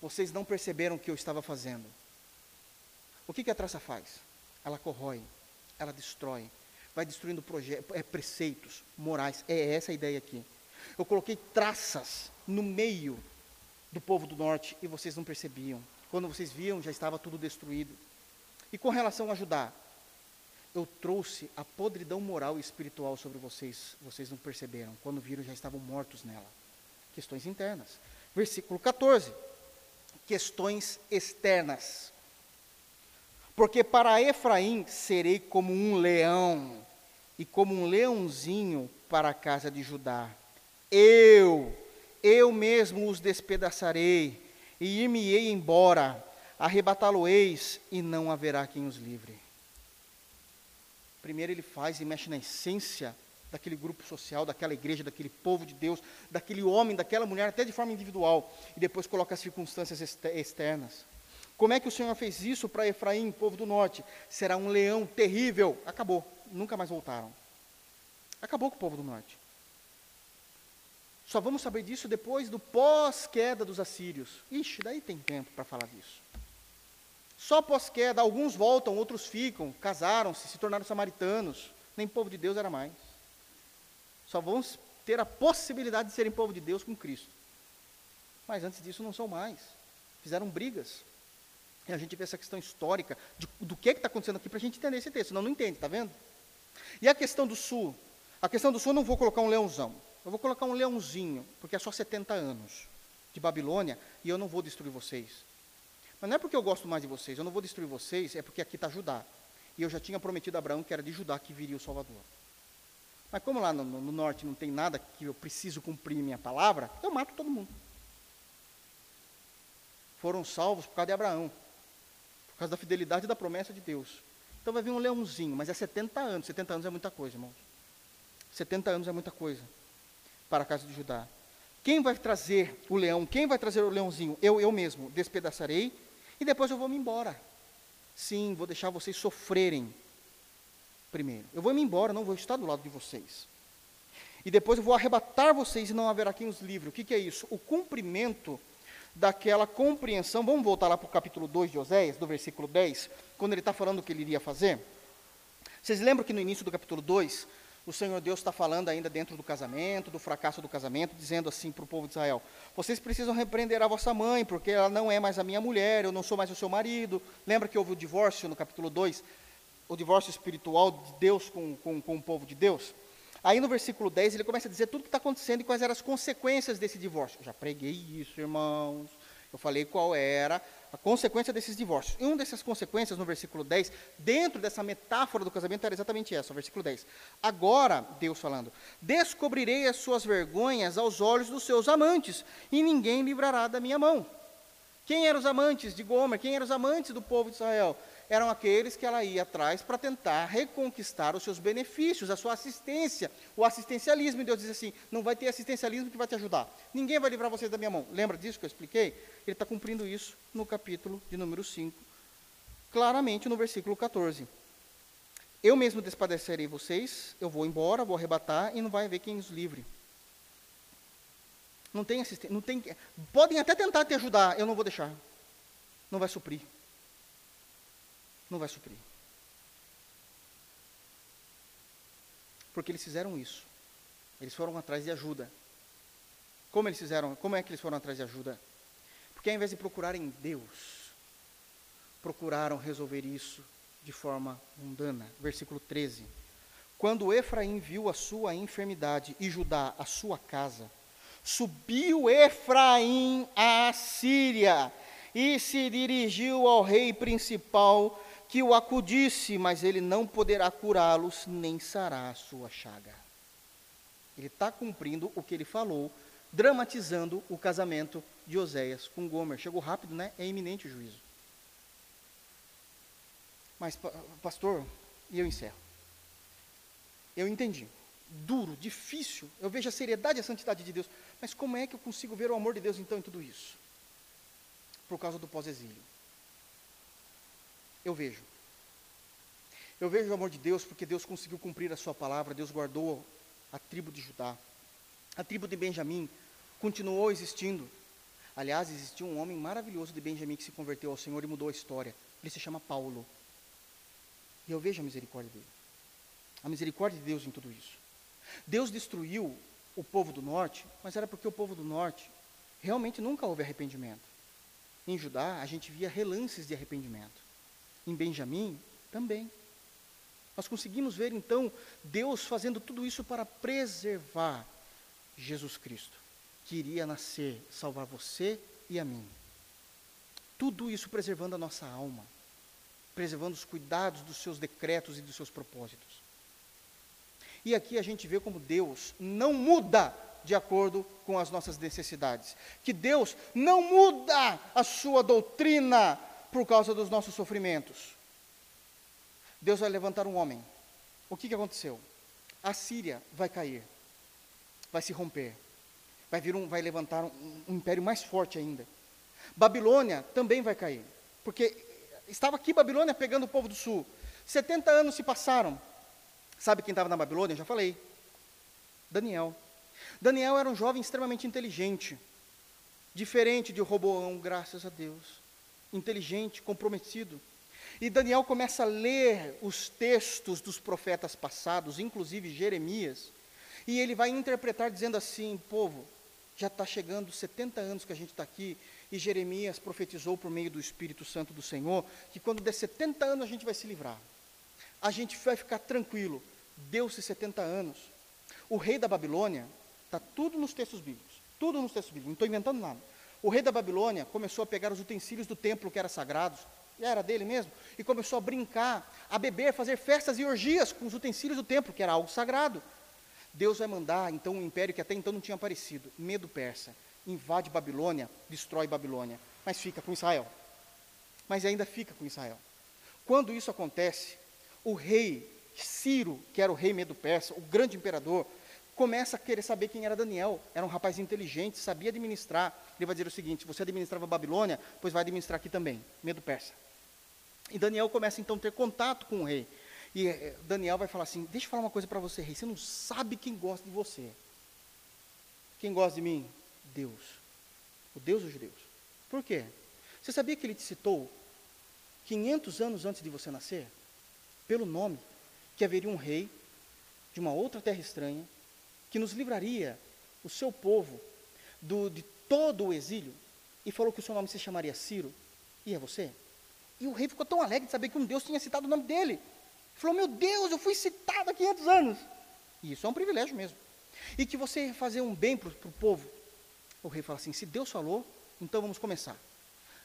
Vocês não perceberam o que eu estava fazendo. O que, que a traça faz? Ela corrói, ela destrói, vai destruindo é, preceitos morais. É essa a ideia aqui. Eu coloquei traças no meio do povo do norte e vocês não percebiam. Quando vocês viam, já estava tudo destruído. E com relação a Judá, eu trouxe a podridão moral e espiritual sobre vocês, vocês não perceberam. Quando viram, já estavam mortos nela. Questões internas. Versículo 14. Questões externas. Porque para Efraim serei como um leão, e como um leãozinho para a casa de Judá. Eu, eu mesmo os despedaçarei, e ir-me-ei embora, arrebatá-lo-eis, e não haverá quem os livre. Primeiro ele faz e mexe na essência daquele grupo social, daquela igreja, daquele povo de Deus, daquele homem, daquela mulher, até de forma individual, e depois coloca as circunstâncias externas. Como é que o Senhor fez isso para Efraim, povo do norte? Será um leão terrível. Acabou, nunca mais voltaram. Acabou com o povo do norte. Só vamos saber disso depois do pós-queda dos assírios. Ixi, daí tem tempo para falar disso. Só pós-queda, alguns voltam, outros ficam, casaram-se, se tornaram samaritanos. Nem povo de Deus era mais. Só vamos ter a possibilidade de serem povo de Deus com Cristo. Mas antes disso não são mais. Fizeram brigas. E a gente vê essa questão histórica de, do que está acontecendo aqui para a gente entender esse texto. Não, não entende, está vendo? E a questão do sul? A questão do sul eu não vou colocar um leãozão. Eu vou colocar um leãozinho, porque é só 70 anos de Babilônia e eu não vou destruir vocês. Mas não é porque eu gosto mais de vocês, eu não vou destruir vocês, é porque aqui está Judá. E eu já tinha prometido a Abraão que era de Judá que viria o Salvador. Mas como lá no, no, norte não tem nada que eu preciso cumprir minha palavra, eu mato todo mundo. Foram salvos por causa de Abraão, por causa da fidelidade e da promessa de Deus. Então vai vir um leãozinho, mas é 70 anos. 70 anos é muita coisa, irmãos. 70 anos é muita coisa para a casa de Judá. Quem vai trazer o leão? Quem vai trazer o leãozinho? Eu, eu mesmo. Despedaçarei e depois eu vou me embora. Sim, vou deixar vocês sofrerem primeiro. Eu vou me embora, não vou estar do lado de vocês. E depois eu vou arrebatar vocês e não haverá quem os livre. O que, que é isso? O cumprimento daquela compreensão. Vamos voltar lá para o capítulo 2 de Oséias, do versículo 10, quando ele está falando o que ele iria fazer. Vocês lembram que no início do capítulo 2, o Senhor Deus está falando ainda dentro do casamento, do fracasso do casamento, dizendo assim para o povo de Israel: Vocês precisam repreender a vossa mãe, porque ela não é mais a minha mulher, eu não sou mais o seu marido. Lembra que houve o divórcio no capítulo 2? O divórcio espiritual de Deus com, com, com o povo de Deus? Aí no versículo 10 ele começa a dizer tudo o que está acontecendo e quais eram as consequências desse divórcio. Eu já preguei isso, irmãos. Eu falei qual era a consequência desses divórcios. E uma dessas consequências, no versículo 10, dentro dessa metáfora do casamento, era exatamente essa, o versículo 10. Agora, Deus falando, descobrirei as suas vergonhas aos olhos dos seus amantes, e ninguém livrará da minha mão. Quem eram os amantes de Gomer? Quem eram os amantes do povo de Israel? Eram aqueles que ela ia atrás para tentar reconquistar os seus benefícios, a sua assistência, o assistencialismo. E Deus diz assim: não vai ter assistencialismo que vai te ajudar. Ninguém vai livrar vocês da minha mão. Lembra disso que eu expliquei? Ele está cumprindo isso no capítulo de número 5, claramente no versículo 14. Eu mesmo despadecerei vocês, eu vou embora, vou arrebatar e não vai haver quem os livre. Não tem assistência, não tem. Podem até tentar te ajudar, eu não vou deixar. Não vai suprir não vai suprir. Porque eles fizeram isso. Eles foram atrás de ajuda. Como eles fizeram? Como é que eles foram atrás de ajuda? Porque ao invés de procurarem Deus, procuraram resolver isso de forma mundana. Versículo 13. Quando Efraim viu a sua enfermidade e Judá a sua casa, subiu Efraim à Síria e se dirigiu ao rei principal que o acudisse, mas ele não poderá curá-los nem sarar a sua chaga. Ele está cumprindo o que ele falou, dramatizando o casamento de Oséias com Gomer. Chegou rápido, né? É iminente o juízo. Mas, pastor, e eu encerro. Eu entendi. Duro, difícil. Eu vejo a seriedade e a santidade de Deus. Mas como é que eu consigo ver o amor de Deus então em tudo isso? Por causa do pós-exílio. Eu vejo. Eu vejo o amor de Deus porque Deus conseguiu cumprir a sua palavra, Deus guardou a tribo de Judá. A tribo de Benjamim continuou existindo. Aliás, existiu um homem maravilhoso de Benjamim que se converteu ao Senhor e mudou a história. Ele se chama Paulo. E eu vejo a misericórdia dele. A misericórdia de Deus em tudo isso. Deus destruiu o povo do norte, mas era porque o povo do norte realmente nunca houve arrependimento. Em Judá, a gente via relances de arrependimento. Em Benjamim, também. Nós conseguimos ver então Deus fazendo tudo isso para preservar Jesus Cristo, que iria nascer, salvar você e a mim. Tudo isso preservando a nossa alma preservando os cuidados dos seus decretos e dos seus propósitos. E aqui a gente vê como Deus não muda de acordo com as nossas necessidades. Que Deus não muda a sua doutrina por causa dos nossos sofrimentos. Deus vai levantar um homem. O que, que aconteceu? A Síria vai cair, vai se romper, vai, vir um, vai levantar um, um império mais forte ainda. Babilônia também vai cair, porque Estava aqui Babilônia pegando o povo do sul. 70 anos se passaram. Sabe quem estava na Babilônia? Já falei. Daniel. Daniel era um jovem extremamente inteligente. Diferente de Roboão, graças a Deus. Inteligente, comprometido. E Daniel começa a ler os textos dos profetas passados, inclusive Jeremias, e ele vai interpretar dizendo assim: povo, já está chegando 70 anos que a gente está aqui, e Jeremias profetizou por meio do Espírito Santo do Senhor que quando der 70 anos a gente vai se livrar. A gente vai ficar tranquilo. Deu-se 70 anos. O rei da Babilônia, está tudo nos textos bíblicos, tudo nos textos bíblicos, não estou inventando nada. O rei da Babilônia começou a pegar os utensílios do templo que eram sagrados, era dele mesmo, e começou a brincar, a beber, a fazer festas e orgias com os utensílios do templo, que era algo sagrado. Deus vai mandar então um império que até então não tinha aparecido, Medo Persa invade Babilônia, destrói Babilônia, mas fica com Israel. Mas ainda fica com Israel. Quando isso acontece, o rei Ciro, que era o rei Medo-Persa, o grande imperador, começa a querer saber quem era Daniel. Era um rapaz inteligente, sabia administrar. Ele vai dizer o seguinte: você administrava Babilônia, pois vai administrar aqui também, Medo-Persa. E Daniel começa então a ter contato com o rei. E eh, Daniel vai falar assim: Deixa eu falar uma coisa para você, rei. Você não sabe quem gosta de você. Quem gosta de mim? Deus, o Deus dos judeus. Por quê? Você sabia que ele te citou 500 anos antes de você nascer? Pelo nome, que haveria um rei de uma outra terra estranha que nos livraria, o seu povo, do, de todo o exílio, e falou que o seu nome se chamaria Ciro, e é você? E o rei ficou tão alegre de saber que um Deus tinha citado o nome dele. Ele falou: Meu Deus, eu fui citado há 500 anos. E isso é um privilégio mesmo. E que você fazer um bem para o povo, o rei fala assim: se Deus falou, então vamos começar.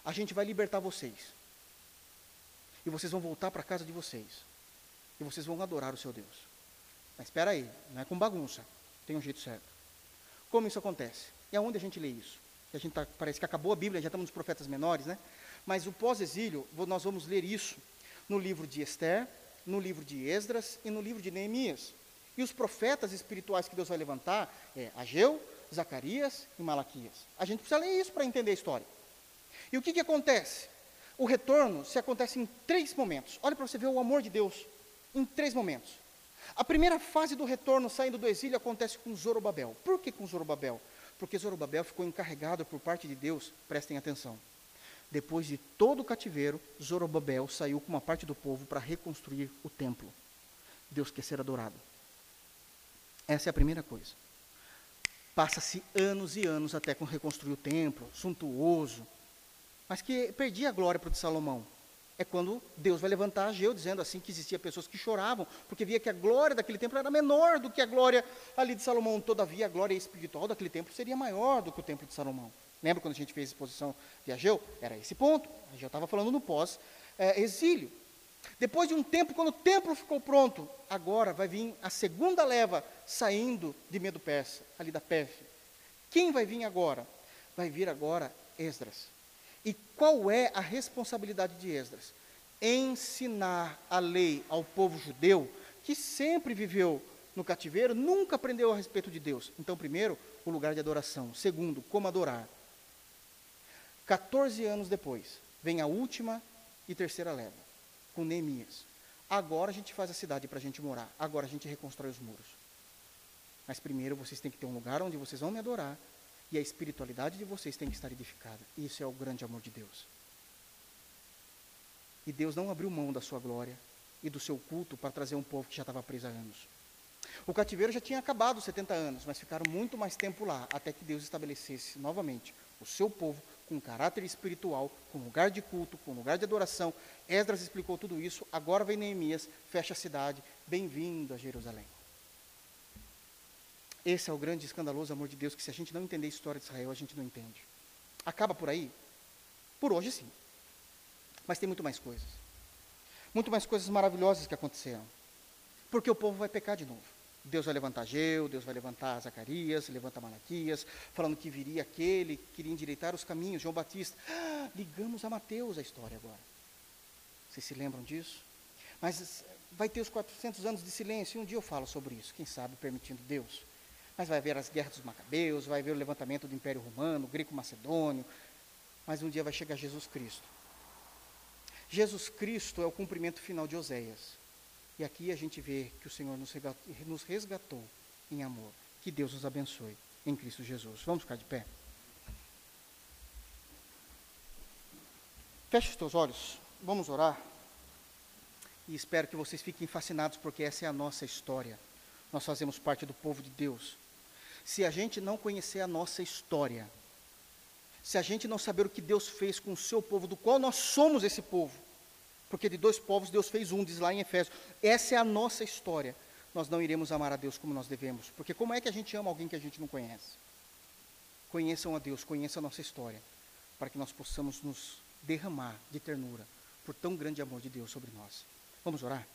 A gente vai libertar vocês. E vocês vão voltar para a casa de vocês. E vocês vão adorar o seu Deus. Mas espera aí, não é com bagunça. Tem um jeito certo. Como isso acontece? E aonde a gente lê isso? A gente tá, parece que acabou a Bíblia, já estamos nos profetas menores, né? Mas o pós-exílio, nós vamos ler isso no livro de Esther, no livro de Esdras e no livro de Neemias. E os profetas espirituais que Deus vai levantar é Ageu, Zacarias e Malaquias. A gente precisa ler isso para entender a história. E o que, que acontece? O retorno se acontece em três momentos. Olha para você ver o amor de Deus em três momentos. A primeira fase do retorno saindo do exílio acontece com Zorobabel. Por que com Zorobabel? Porque Zorobabel ficou encarregado por parte de Deus, prestem atenção. Depois de todo o cativeiro, Zorobabel saiu com uma parte do povo para reconstruir o templo. Deus quer ser adorado. Essa é a primeira coisa. Passa-se anos e anos até reconstruir o templo, suntuoso, mas que perdia a glória para o de Salomão. É quando Deus vai levantar Ageu, dizendo assim que existia pessoas que choravam, porque via que a glória daquele templo era menor do que a glória ali de Salomão. Todavia, a glória espiritual daquele templo seria maior do que o templo de Salomão. Lembra quando a gente fez a exposição de Ageu? Era esse ponto. Ageu estava falando no pós-exílio. Depois de um tempo, quando o templo ficou pronto, agora vai vir a segunda leva saindo de Medo Persa, ali da PEF. Quem vai vir agora? Vai vir agora Esdras. E qual é a responsabilidade de Esdras? Ensinar a lei ao povo judeu, que sempre viveu no cativeiro, nunca aprendeu a respeito de Deus. Então, primeiro, o lugar de adoração. Segundo, como adorar. 14 anos depois, vem a última e terceira leva, com Neemias. Agora a gente faz a cidade para a gente morar. Agora a gente reconstrói os muros. Mas primeiro vocês têm que ter um lugar onde vocês vão me adorar, e a espiritualidade de vocês tem que estar edificada. Isso é o grande amor de Deus. E Deus não abriu mão da sua glória e do seu culto para trazer um povo que já estava preso há anos. O cativeiro já tinha acabado 70 anos, mas ficaram muito mais tempo lá, até que Deus estabelecesse novamente o seu povo com caráter espiritual, com lugar de culto, com lugar de adoração. Esdras explicou tudo isso, agora vem Neemias, fecha a cidade, bem-vindo a Jerusalém. Esse é o grande escandaloso amor de Deus, que se a gente não entender a história de Israel, a gente não entende. Acaba por aí? Por hoje, sim. Mas tem muito mais coisas. Muito mais coisas maravilhosas que aconteceram. Porque o povo vai pecar de novo. Deus vai levantar Geu, Deus vai levantar Zacarias, levanta Malaquias, falando que viria aquele que queria endireitar os caminhos, João Batista. Ah, ligamos a Mateus a história agora. Vocês se lembram disso? Mas vai ter os 400 anos de silêncio, e um dia eu falo sobre isso, quem sabe permitindo Deus. Mas vai haver as guerras dos Macabeus, vai haver o levantamento do Império Romano, Greco-Macedônio, mas um dia vai chegar Jesus Cristo. Jesus Cristo é o cumprimento final de Oséias. E aqui a gente vê que o Senhor nos resgatou em amor. Que Deus nos abençoe em Cristo Jesus. Vamos ficar de pé? Feche os teus olhos, vamos orar. E espero que vocês fiquem fascinados, porque essa é a nossa história. Nós fazemos parte do povo de Deus se a gente não conhecer a nossa história, se a gente não saber o que Deus fez com o seu povo, do qual nós somos esse povo, porque de dois povos Deus fez um, diz lá em Efésios, essa é a nossa história, nós não iremos amar a Deus como nós devemos, porque como é que a gente ama alguém que a gente não conhece? Conheçam a Deus, conheçam a nossa história, para que nós possamos nos derramar de ternura por tão grande amor de Deus sobre nós. Vamos orar?